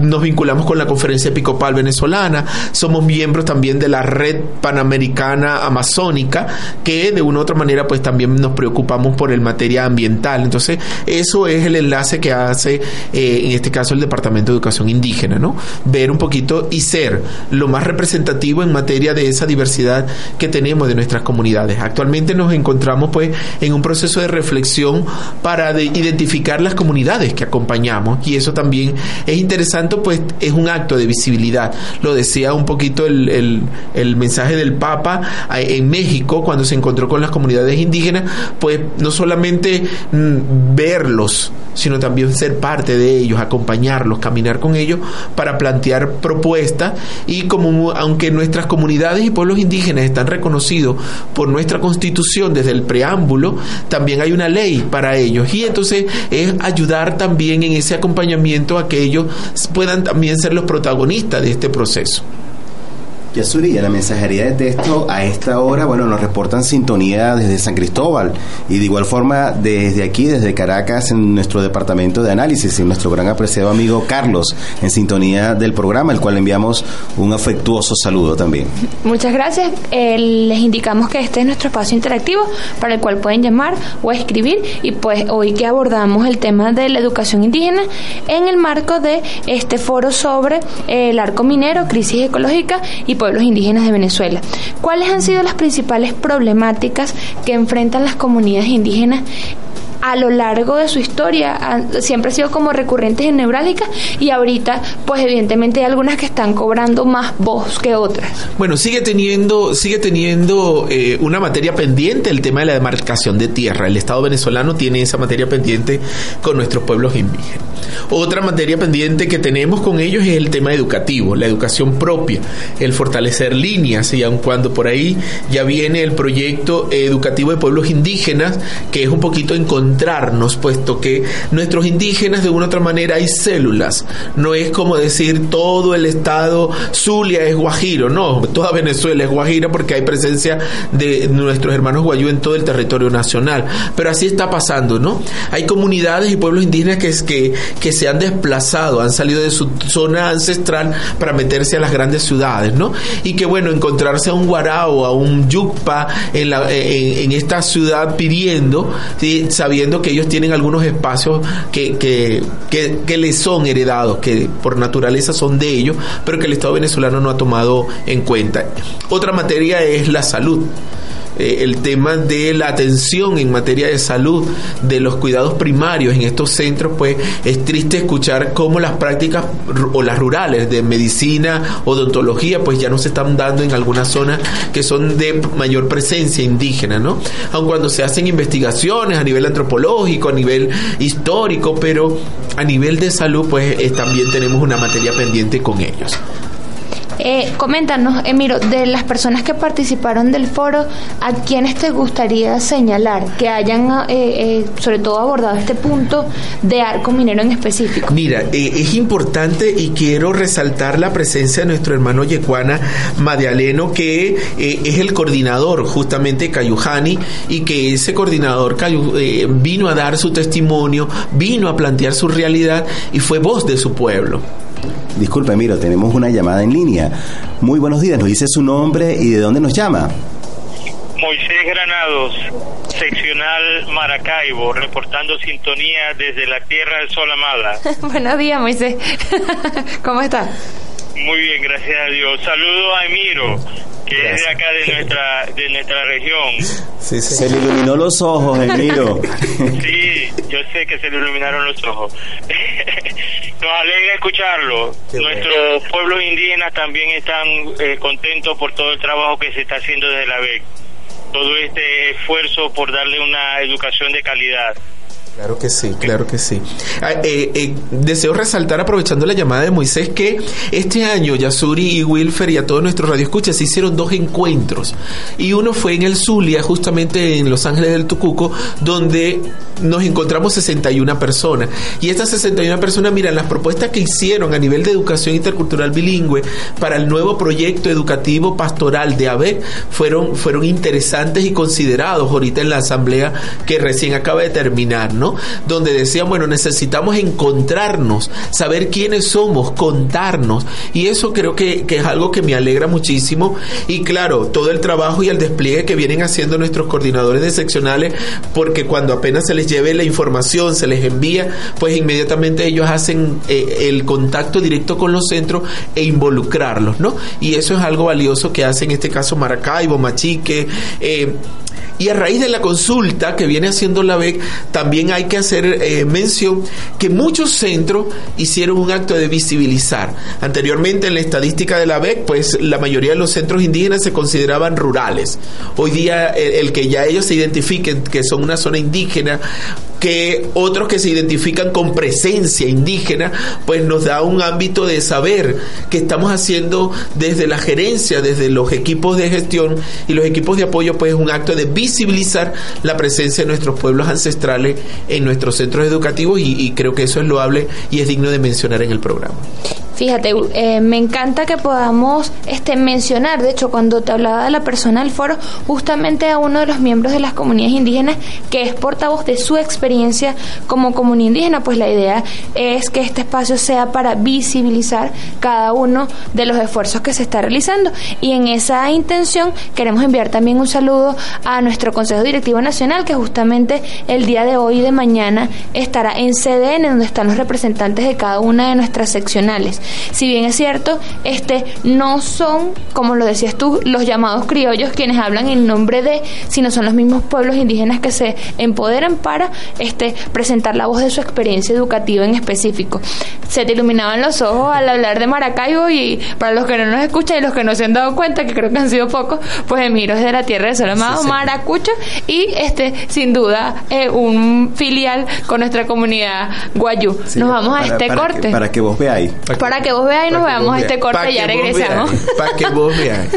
nos vinculamos con la Conferencia Episcopal Venezolana, somos miembros también de la Red Panamericana Amazónica, que de una u otra manera, pues, también nos preocupamos por el materia ambiental. Entonces, eso es el enlace que hace, eh, en este caso, el Departamento de Educación Indígena, ¿no? Ver un poquito y ser lo más representativo en materia de esa diversidad que tenemos de nuestras comunidades. Actualmente nos encontramos, pues, en un proceso de reflexión para de- identificar las comunidades que acompañamos y eso también es interesante, pues, es un acto de visibilidad. Lo decía un poquito el, el- el mensaje del Papa en México cuando se encontró con las comunidades indígenas, pues no solamente mm, verlos, sino también ser parte de ellos, acompañarlos, caminar con ellos para plantear propuestas y como aunque nuestras comunidades y pueblos indígenas están reconocidos por nuestra constitución desde el preámbulo, también hay una ley para ellos y entonces es ayudar también en ese acompañamiento a que ellos puedan también ser los protagonistas de este proceso. Yasuri, a la mensajería de texto a esta hora, bueno, nos reportan sintonía desde San Cristóbal y de igual forma desde aquí, desde Caracas, en nuestro departamento de análisis y nuestro gran apreciado amigo Carlos en sintonía del programa, al cual le enviamos un afectuoso saludo también. Muchas gracias. Eh, les indicamos que este es nuestro espacio interactivo para el cual pueden llamar o escribir y pues hoy que abordamos el tema de la educación indígena en el marco de este foro sobre eh, el arco minero, crisis ecológica y pueblos indígenas de Venezuela. ¿Cuáles han sido las principales problemáticas que enfrentan las comunidades indígenas a lo largo de su historia han- siempre ha sido como recurrentes y neurálgicas y ahorita pues evidentemente hay algunas que están cobrando más voz que otras. Bueno, sigue teniendo, sigue teniendo eh, una materia pendiente el tema de la demarcación de tierra. El Estado venezolano tiene esa materia pendiente con nuestros pueblos indígenas. Otra materia pendiente que tenemos con ellos es el tema educativo, la educación propia, el fortalecer líneas, y aun cuando por ahí ya viene el proyecto educativo de pueblos indígenas, que es un poquito encontrarnos, puesto que nuestros indígenas de una u otra manera hay células, no es como decir todo el estado Zulia es Guajiro, no, toda Venezuela es Guajira porque hay presencia de nuestros hermanos guayú en todo el territorio nacional, pero así está pasando, ¿no? Hay comunidades y pueblos indígenas que, es que, que se han desplazado, han salido de su zona ancestral para meterse a las grandes ciudades, ¿no? Y que bueno, encontrarse a un guarao, a un yucpa en, la, en, esta ciudad pidiendo, ¿sí? sabiendo que ellos tienen algunos espacios que, que, que, les son heredados, que por naturaleza son de ellos, pero que el Estado venezolano no ha tomado en cuenta. Otra materia es la salud eh, el tema de la atención en materia de salud, de los cuidados primarios en estos centros, pues es triste escuchar cómo las prácticas o las rurales de medicina, odontología, pues ya no se están dando en algunas zonas que son de mayor presencia indígena, ¿no? Aun cuando se hacen investigaciones a nivel antropológico, a nivel histórico, pero a nivel de salud, pues eh, también tenemos una materia pendiente con ellos. Eh, coméntanos, Emiro, de las personas que participaron del foro, ¿a quiénes te gustaría señalar que hayan, eh, eh, sobre todo, abordado este punto de arco minero en específico? Mira, eh, es importante y quiero resaltar la presencia de nuestro hermano Yecuana Madialeno, que eh, es el coordinador justamente Cayujani y que ese coordinador Cayu- vino a dar su testimonio, vino a plantear su realidad y fue voz de su pueblo. Disculpe, Miro, tenemos una llamada en línea. Muy buenos días, nos dice su nombre y de dónde nos llama. Moisés Granados, seccional Maracaibo, reportando sintonía desde la Tierra del Sol Amada. Buenos días, Moisés. ¿Cómo estás? Muy bien, gracias a Dios. Saludo a Emiro, que es de acá de nuestra de nuestra región. Se le iluminó los ojos, Emiro. Sí, yo sé que se le iluminaron los ojos. Nos alegra escucharlo. Nuestros pueblos indígenas también están eh, contentos por todo el trabajo que se está haciendo desde la BEC. Todo este esfuerzo por darle una educación de calidad. Claro que sí, claro que sí. Ah, eh, eh, deseo resaltar, aprovechando la llamada de Moisés, que este año Yasuri y Wilfer y a todos nuestros radioescuchas se hicieron dos encuentros. Y uno fue en el Zulia, justamente en Los Ángeles del Tucuco, donde nos encontramos 61 personas. Y estas 61 personas, miran, las propuestas que hicieron a nivel de educación intercultural bilingüe para el nuevo proyecto educativo pastoral de ABEC fueron, fueron interesantes y considerados ahorita en la asamblea que recién acaba de terminar, ¿no? Donde decían, bueno, necesitamos encontrarnos, saber quiénes somos, contarnos. Y eso creo que, que es algo que me alegra muchísimo. Y claro, todo el trabajo y el despliegue que vienen haciendo nuestros coordinadores de seccionales, porque cuando apenas se les lleve la información, se les envía, pues inmediatamente ellos hacen eh, el contacto directo con los centros e involucrarlos, ¿no? Y eso es algo valioso que hace en este caso Maracaibo, Machique, eh, y a raíz de la consulta que viene haciendo la BEC, también hay que hacer eh, mención que muchos centros hicieron un acto de visibilizar. Anteriormente en la estadística de la BEC, pues la mayoría de los centros indígenas se consideraban rurales. Hoy día el, el que ya ellos se identifiquen que son una zona indígena, que otros que se identifican con presencia indígena, pues nos da un ámbito de saber que estamos haciendo desde la gerencia, desde los equipos de gestión y los equipos de apoyo, pues un acto de visibilizar la presencia de nuestros pueblos ancestrales en nuestros centros educativos y, y creo que eso es loable y es digno de mencionar en el programa. Fíjate, eh, me encanta que podamos este, mencionar, de hecho, cuando te hablaba de la persona del foro, justamente a uno de los miembros de las comunidades indígenas que es portavoz de su experiencia como comunidad indígena, pues la idea es que este espacio sea para visibilizar cada uno de los esfuerzos que se está realizando. Y en esa intención queremos enviar también un saludo a nuestro Consejo Directivo Nacional, que justamente el día de hoy y de mañana estará en CDN, donde están los representantes de cada una de nuestras seccionales. Si bien es cierto, este no son, como lo decías tú, los llamados criollos quienes hablan en nombre de, sino son los mismos pueblos indígenas que se empoderan para este presentar la voz de su experiencia educativa en específico. Se te iluminaban los ojos al hablar de Maracaibo y para los que no nos escuchan y los que no se han dado cuenta, que creo que han sido pocos, pues Emiro es de la tierra de Sol amado Sí, sí. Maracucho y este sin duda eh, un filial con nuestra comunidad guayú. Sí, Nos vamos a este para corte. Que, para que vos veáis. Para que vos veáis y nos veamos este corte y ya regresamos. Para que vos veáis.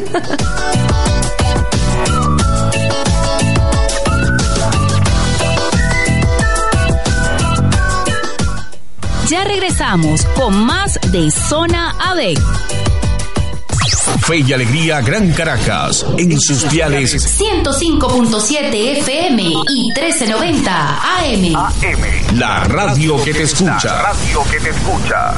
Ya regresamos con más de Zona ABEC. Fe y Alegría Gran Caracas, en sus diales 105.7 FM y 1390 AM. La radio que te escucha. radio que te escucha.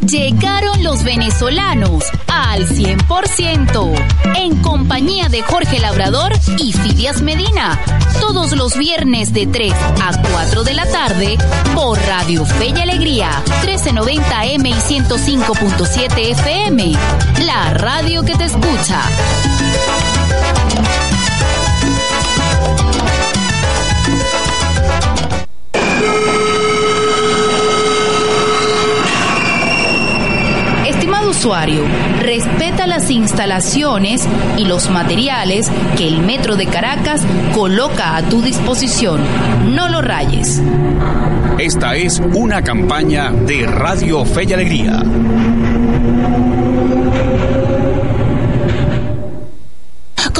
Llegaron los venezolanos al 100% en compañía de Jorge Labrador y Fidias Medina. Todos los viernes de 3 a 4 de la tarde por Radio Fe y Alegría 1390 M y 105.7 FM. La radio que te escucha. Estimado usuario, respeta las instalaciones y los materiales que el Metro de Caracas coloca a tu disposición. No lo rayes. Esta es una campaña de Radio Fe y Alegría.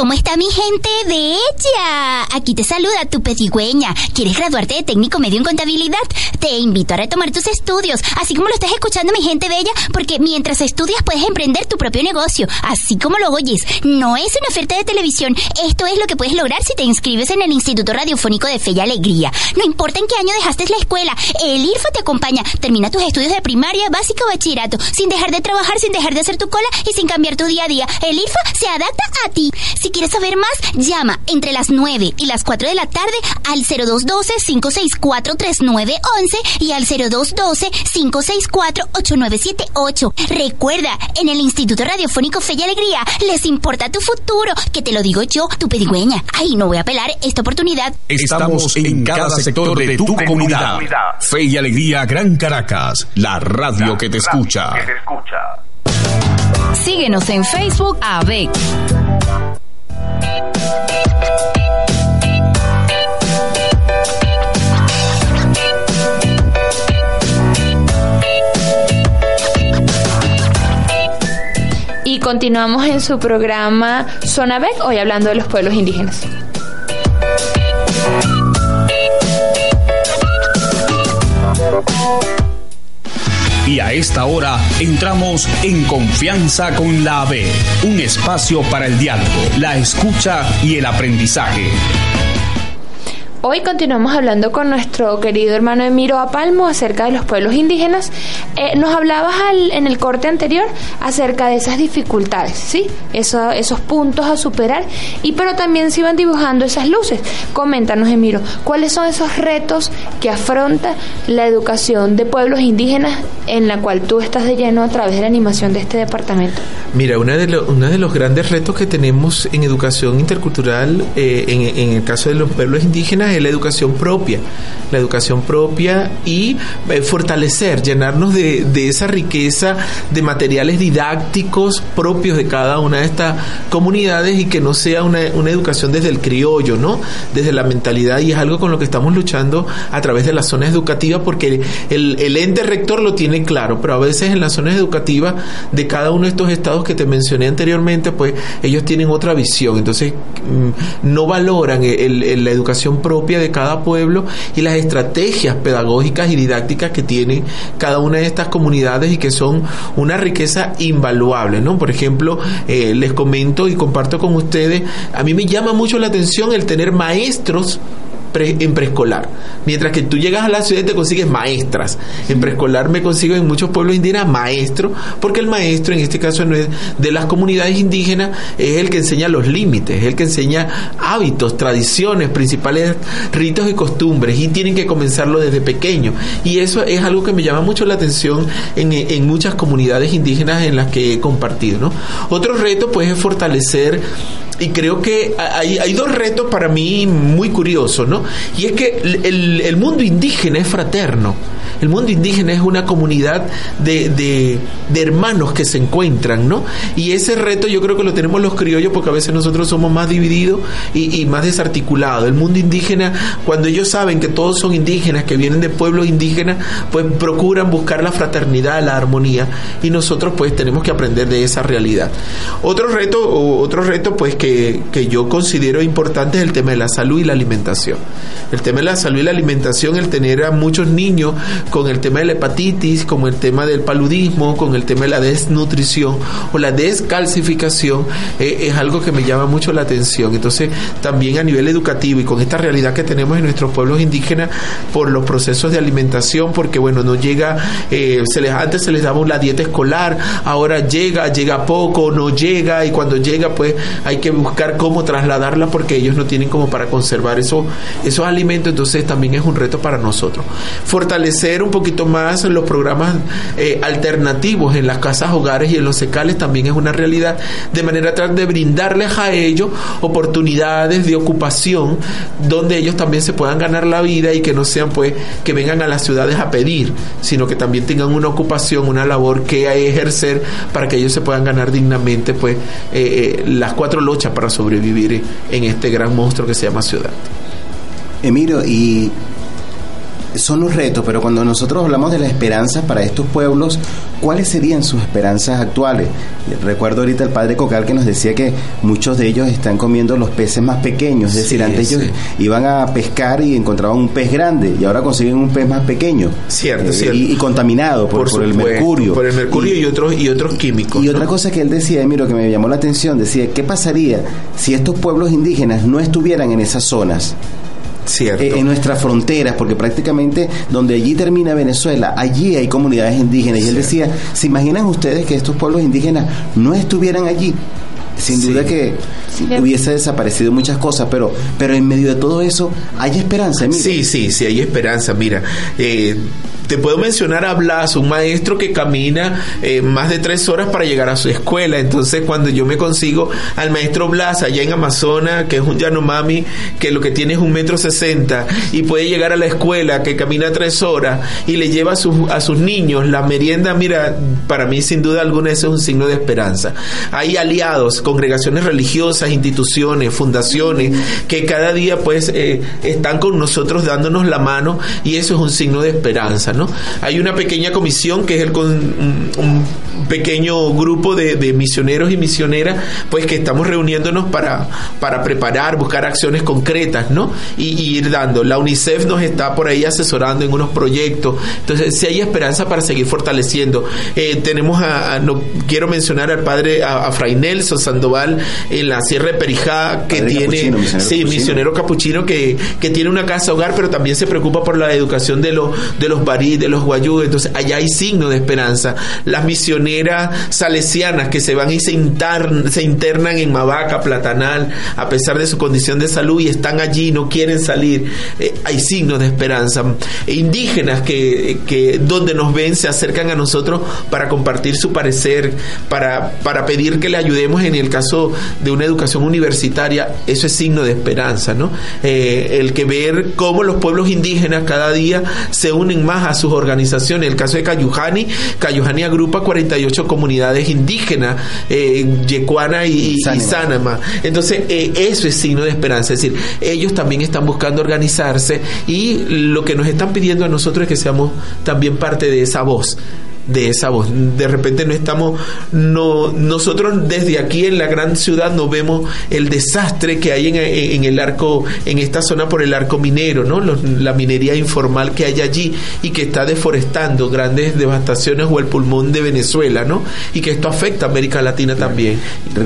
¿Cómo está mi gente bella? Aquí te saluda tu pedigüeña. ¿Quieres graduarte de técnico medio en contabilidad? Te invito a retomar tus estudios, así como lo estás escuchando mi gente bella, porque mientras estudias puedes emprender tu propio negocio, así como lo oyes. No es una oferta de televisión, esto es lo que puedes lograr si te inscribes en el Instituto Radiofónico de Fe y Alegría. No importa en qué año dejaste la escuela, el IRFA te acompaña. Termina tus estudios de primaria, básica o bachillerato, sin dejar de trabajar, sin dejar de hacer tu cola y sin cambiar tu día a día. El IRFA se adapta a ti. Quieres saber más, llama entre las 9 y las 4 de la tarde al 0212-564-3911 y al 0212-564-8978. Recuerda, en el Instituto Radiofónico Fe y Alegría les importa tu futuro, que te lo digo yo, tu pedigüeña. Ay, no voy a pelar esta oportunidad. Estamos en cada sector de tu comunidad. Fe y Alegría Gran Caracas, la radio que te escucha. Síguenos en Facebook AVEC. Y continuamos en su programa Zona BEC, hoy hablando de los pueblos indígenas. Y a esta hora entramos en confianza con la AB, un espacio para el diálogo, la escucha y el aprendizaje. Hoy continuamos hablando con nuestro querido hermano Emiro Apalmo acerca de los pueblos indígenas. Eh, nos hablabas al- en el corte anterior acerca de esas dificultades, ¿sí? Eso- esos puntos a superar, y pero también se iban dibujando esas luces. Coméntanos, Emiro, ¿cuáles son esos retos que afronta la educación de pueblos indígenas en la cual tú estás de lleno a través de la animación de este departamento? Mira, una de lo- uno de los grandes retos que tenemos en educación intercultural, eh, en el caso de los pueblos indígenas, es la educación propia. La educación propia y eh, fortalecer, llenarnos de, de esa riqueza de materiales didácticos propios de cada una de estas comunidades y que no sea una, una educación desde el criollo, ¿no? Desde la mentalidad y es algo con lo que estamos luchando a través de las zonas educativas porque el, el ente rector lo tiene claro, pero a veces en las zonas educativas de cada uno de estos estados que te mencioné anteriormente, pues ellos tienen otra visión, entonces mm, no valoran el- la educación propia de cada pueblo y las estrategias pedagógicas y didácticas que tienen cada una de estas comunidades y que son una riqueza invaluable, ¿no? Por ejemplo, eh, les comento y comparto con ustedes, a mí me llama mucho la atención el tener maestros pre- en preescolar. Mientras que tú llegas a la ciudad y te consigues maestras. En preescolar me consigo en muchos pueblos indígenas maestro, porque el maestro en este caso no es de las comunidades indígenas, es el que enseña los límites, es el que enseña hábitos, tradiciones, principales ritos y costumbres, y tienen que comenzarlo desde pequeño. Y eso es algo que me llama mucho la atención en, en muchas comunidades indígenas en las que he compartido. Otro reto pues es fortalecer y creo que hay, hay dos retos para mí muy curiosos, ¿no? Y es que el, el mundo indígena es fraterno. El mundo indígena es una comunidad de, de, hermanos que se encuentran, ¿no? Y ese reto yo creo que lo tenemos los criollos porque a veces nosotros somos más divididos y, más desarticulados. El mundo indígena, cuando ellos saben que todos son indígenas, que vienen de pueblos indígenas, pues procuran buscar la fraternidad, la armonía y nosotros pues tenemos que aprender de esa realidad. Otro reto, otro reto pues que, que yo considero importante es el tema de la salud y la alimentación. El tema de la salud y la alimentación, el tener a muchos niños con el tema de la hepatitis, con el tema del paludismo, con el tema de la desnutrición o la descalcificación, eh, es algo que me llama mucho la atención. Entonces, también a nivel educativo y con esta realidad que tenemos en nuestros pueblos indígenas por los procesos de alimentación, porque bueno, no llega, eh, se les, antes se les daba la dieta escolar, ahora llega, llega poco, no llega, y cuando llega, pues hay que buscar cómo trasladarla porque ellos no tienen como para conservar eso, esos alimentos, entonces también es un reto para nosotros. Fortalecer un poquito más los programas eh, alternativos en las casas hogares y en los secales también es una realidad, de manera tal de brindarles a ellos oportunidades de ocupación donde ellos también se puedan ganar la vida y que no sean pues que vengan a las ciudades a pedir, sino que también tengan una ocupación, una labor que ejercer para que ellos se puedan ganar dignamente pues eh, eh, las cuatro lochas para sobrevivir en este gran monstruo que se llama ciudad. Emilio, y son los retos, pero cuando nosotros hablamos de la esperanza para estos pueblos, ¿cuáles serían sus esperanzas actuales? Recuerdo ahorita el padre Cocal que nos decía que muchos de ellos están comiendo los peces más pequeños, es decir, Sí, antes ellos iban a pescar y encontraban un pez grande y ahora consiguen un pez más pequeño. Cierto, Eh, cierto. Y, y contaminado por, por el mercurio. Por el mercurio y, otros y otros químicos. Y ¿no? otra cosa que él decía, Emilio, que me llamó la atención, decía, ¿qué pasaría si estos pueblos indígenas no estuvieran en esas zonas? Cierto. Eh, en nuestras fronteras, porque prácticamente donde allí termina Venezuela, allí hay comunidades indígenas. Y él decía, ¿se imaginan ustedes que estos pueblos indígenas no estuvieran allí? Sin duda que hubiese desaparecido muchas cosas, pero, pero en medio de todo eso hay esperanza. Mira. Sí, sí, sí, hay esperanza. Mira, eh, te puedo mencionar a Blas, un maestro que camina eh, más de tres horas para llegar a su escuela. Entonces, cuando yo me consigo al maestro Blas allá en Amazonas, que es un Yanomami, que lo que tiene es un metro sesenta, y puede llegar a la escuela, que camina tres horas, y le lleva a sus, a sus niños la merienda, mira, para mí sin duda alguna eso es un signo de esperanza. Hay aliados, congregaciones religiosas, instituciones, fundaciones, que cada día pues eh, están con nosotros dándonos la mano, y eso es un signo de esperanza. ¿No? Hay una pequeña comisión que es el con, un, un pequeño grupo de, de, misioneros y misioneras, pues que estamos reuniéndonos para, para preparar, buscar acciones concretas, ¿no? Y, y, ir dando. La UNICEF nos está por ahí asesorando en unos proyectos. Entonces, si hay esperanza para seguir fortaleciendo. Eh, tenemos a, a, no quiero mencionar al padre, a, a, Fray Nelson Sandoval en la Sierra de Perijá, que padre tiene, capuchino, misionero sí, capuchino. misionero capuchino, que, que tiene una casa hogar, pero también se preocupa por la educación de los, de los de los guayú. Entonces, allá hay signo de esperanza. Las misioneras salesianas que se van y se internan en Mabaca, Platanal, a pesar de su condición de salud y están allí, no quieren salir. Eh, hay signos de esperanza. Indígenas que, que donde nos ven se acercan a nosotros para compartir su parecer, para, para pedir que le ayudemos en el caso de una educación universitaria. Eso es signo de esperanza, ¿no? Eh, el que ver cómo los pueblos indígenas cada día se unen más a sus organizaciones. El caso de Cayujani, Cayujani agrupa 48 comunidades indígenas, eh, Yecuana y, y Sanama. Entonces, eh, eso es signo de esperanza. Es decir, ellos también están buscando organizarse y lo que nos están pidiendo a nosotros es que seamos también parte de esa voz de esa voz. De repente no estamos, no, nosotros desde aquí en la gran ciudad no vemos el desastre que hay en, en el arco, en esta zona por el arco minero, ¿no? Los, la minería informal que hay allí y que está deforestando grandes devastaciones o el pulmón de Venezuela, ¿no? Y que esto afecta a América Latina también.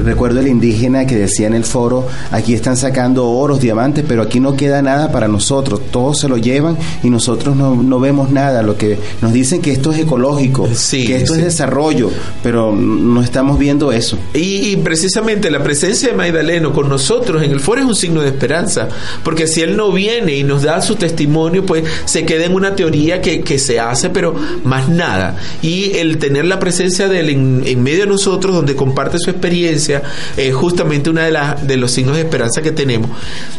Recuerdo el indígena que decía en el foro, aquí están sacando oros, diamantes, pero aquí no queda nada para nosotros, todos se lo llevan y nosotros no, no vemos nada, lo que nos dicen que esto es ecológico, Sí, que esto sí. es desarrollo, pero no estamos viendo eso. Y, y, precisamente la presencia de Magdaleno con nosotros en el foro es un signo de esperanza, porque si él no viene y nos da su testimonio, pues se queda en una teoría que, que se hace, pero más nada. Y el tener la presencia de él en, en medio de nosotros, donde comparte su experiencia, es justamente uno de, la, de los signos de esperanza que tenemos.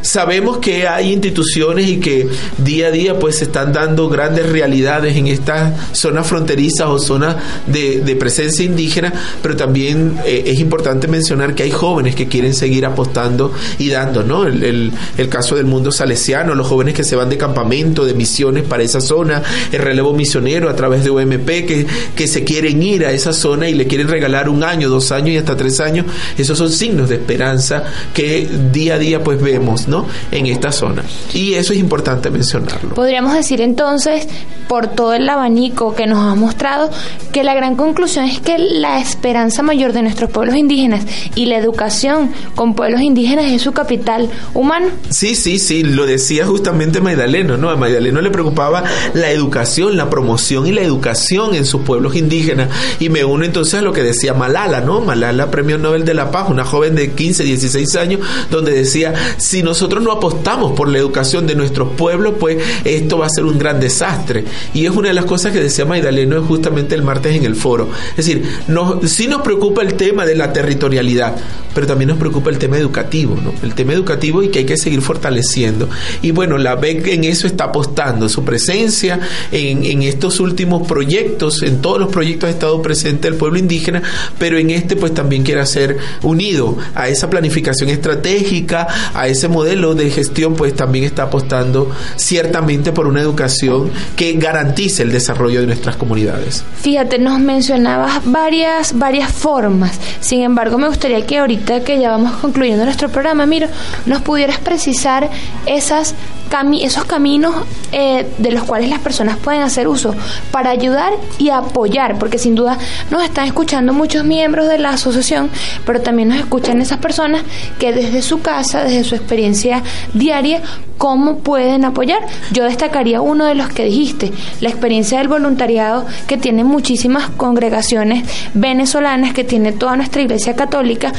Sabemos que hay instituciones y que día a día pues se están dando grandes realidades en estas zonas fronterizas o zonas de, de presencia indígena, pero también eh, es importante mencionar que hay jóvenes que quieren seguir apostando y dando, ¿no? El, el, el, caso del mundo salesiano, los jóvenes que se van de campamento, de misiones para esa zona, el relevo misionero a través de UMP, que, que se quieren ir a esa zona y le quieren regalar un año, dos años y hasta tres años, esos son signos de esperanza que día a día pues vemos, ¿no? En esta zona. Y eso es importante mencionarlo. Podríamos decir entonces, por todo el abanico que nos ha mostrado, que la gran conclusión es que la esperanza mayor de nuestros pueblos indígenas y la educación con pueblos indígenas es su capital humano. Sí, sí, sí, lo decía justamente Magdaleno, ¿no? A Magdaleno le preocupaba la educación, la promoción y la educación en sus pueblos indígenas. Y me uno entonces a lo que decía Malala, ¿no? Malala, Premio Nobel de la Paz, una joven de 15, 16 años, donde decía, si nosotros no apostamos por la educación de nuestros pueblos, pues esto va a ser un gran desastre. Y es una de las cosas que decía Magdaleno justamente el martes en el foro. Es decir, nos, sí nos preocupa el tema de la territorialidad, pero también nos preocupa el tema educativo, ¿no? El tema educativo y que hay que seguir fortaleciendo. Y bueno, la BEC en eso está apostando, su presencia en, en estos últimos proyectos, en todos los proyectos ha estado presente el pueblo indígena, pero en este pues también quiere ser unido a esa planificación estratégica, a ese modelo de gestión, pues también está apostando ciertamente por una educación que garantice el desarrollo de nuestras comunidades. Fíjate, nos mencionabas varias, varias formas. Sin embargo, me gustaría que ahorita que ya vamos concluyendo nuestro programa, Miro, nos pudieras precisar esas cami esos caminos eh, de los cuales las personas pueden hacer uso para ayudar y apoyar, porque sin duda nos están escuchando muchos miembros de la asociación, pero también nos escuchan esas personas que desde su casa, desde su experiencia diaria, cómo pueden apoyar. Yo destacaría uno de los que dijiste, la experiencia del voluntariado que tiene muchísimas congregaciones venezolanas, que tiene toda nuestra iglesia católica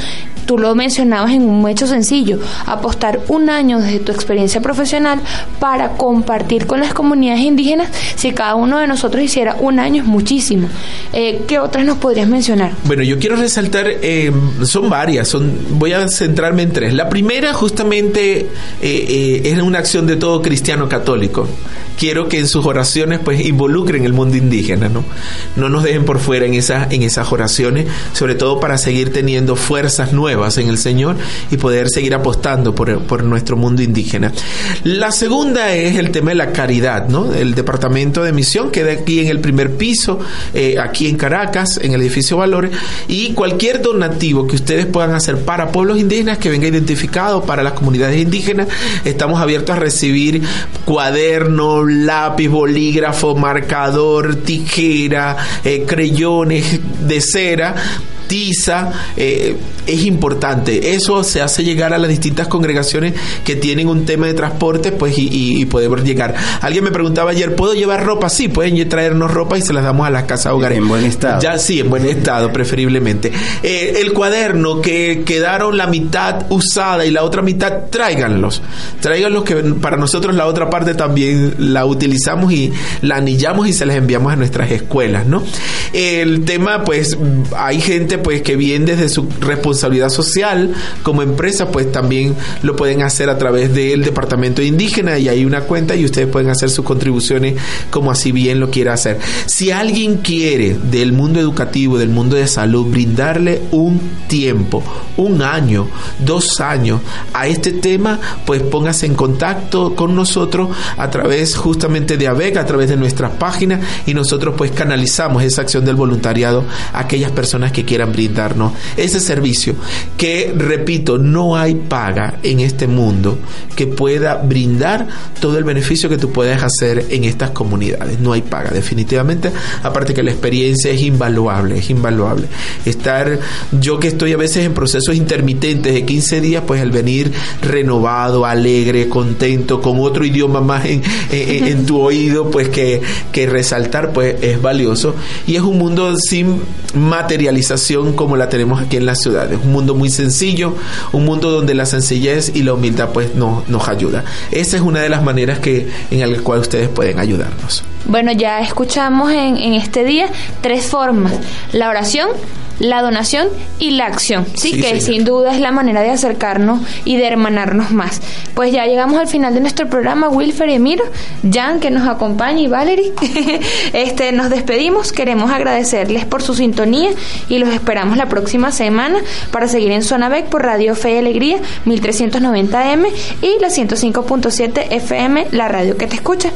tú lo mencionabas en un hecho sencillo, apostar un año desde tu experiencia profesional para compartir con las comunidades indígenas, si cada uno de nosotros hiciera un año es muchísimo. Eh, ¿Qué otras nos podrías mencionar? Bueno, yo quiero resaltar, eh, son varias, son, voy a centrarme en tres. La primera justamente eh, eh, es una acción de todo cristiano católico. Quiero que en sus oraciones pues involucren el mundo indígena, ¿no? No nos dejen por fuera en esas, en esas oraciones, sobre todo para seguir teniendo fuerzas nuevas en el Señor y poder seguir apostando por, por nuestro mundo indígena. La segunda es el tema de la caridad, ¿no? El departamento de misión queda aquí en el primer piso, eh, aquí en Caracas, en el edificio Valores, y cualquier donativo que ustedes puedan hacer para pueblos indígenas que venga identificado para las comunidades indígenas, estamos abiertos a recibir cuadernos, lápiz, bolígrafo, marcador, tijera, eh, creyones de cera tiza, eh, es importante. Eso se hace llegar a las distintas congregaciones que tienen un tema de transporte, pues, y, y, y podemos llegar. Alguien me preguntaba ayer, ¿puedo llevar ropa? Sí, pueden traernos ropa y se las damos a las casas hogares. En buen estado. Ya, sí, en buen estado, preferiblemente. Eh, el cuaderno que quedaron la mitad usada y la otra mitad, tráiganlos. Tráiganlos que para nosotros la otra parte también la utilizamos y la anillamos y se las enviamos a nuestras escuelas, ¿no? El tema, pues, hay gente pues que bien desde su responsabilidad social como empresa pues también lo pueden hacer a través del departamento indígena y hay una cuenta y ustedes pueden hacer sus contribuciones como así bien lo quiera hacer. Si alguien quiere del mundo educativo, del mundo de salud, brindarle un tiempo, un año, dos años a este tema, pues póngase en contacto con nosotros a través justamente de ABEC, a través de nuestras páginas y nosotros pues canalizamos esa acción del voluntariado a aquellas personas que quieran brindarnos ese servicio que, repito, no hay paga en este mundo que pueda brindar todo el beneficio que tú puedes hacer en estas comunidades. No hay paga, definitivamente. Aparte que la experiencia es invaluable, es invaluable. Estar, yo que estoy a veces en procesos intermitentes de 15 días, pues el venir renovado, alegre, contento, con otro idioma más en, en, en tu oído, pues que, que resaltar, pues es valioso. Y es un mundo sin materialización como la tenemos aquí en las ciudades. Un mundo muy sencillo, un mundo donde la sencillez y la humildad pues no, nos ayuda. Esa es una de las maneras que, en la cual ustedes pueden ayudarnos. Bueno, ya escuchamos en, en este día tres formas. La oración, la donación y la acción, sí, Sí, que señor. sin duda es la manera de acercarnos y de hermanarnos más. Pues ya llegamos al final de nuestro programa, Wilfer y Emiro, Jan que nos acompaña y Valerie. este, nos despedimos, queremos agradecerles por su sintonía y los esperamos la próxima semana para seguir en Zona Beck por Radio Fe y Alegría 1390M y la 105.7 FM, la radio que te escucha.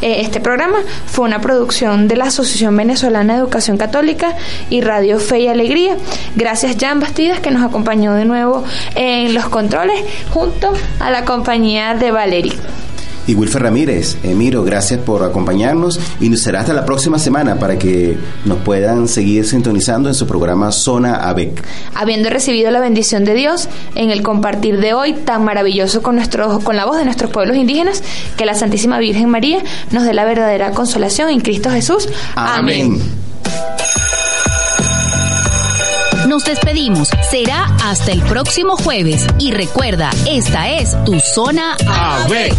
Eh, este programa fue una producción de la Asociación Venezolana de Educación Católica y Radio Fe y Alegría. Gracias Jan Bastidas que nos acompañó de nuevo en los controles junto a la compañía de Valerie. Y Wilfer Ramírez, Emiro, gracias por acompañarnos y nos será hasta la próxima semana para que nos puedan seguir sintonizando en su programa Zona ABEC. Habiendo recibido la bendición de Dios en el compartir de hoy tan maravilloso con, nuestros, con la voz de nuestros pueblos indígenas, que la Santísima Virgen María nos dé la verdadera consolación en Cristo Jesús. Amén. Nos despedimos. Será hasta el próximo jueves. Y recuerda, esta es tu zona A ver.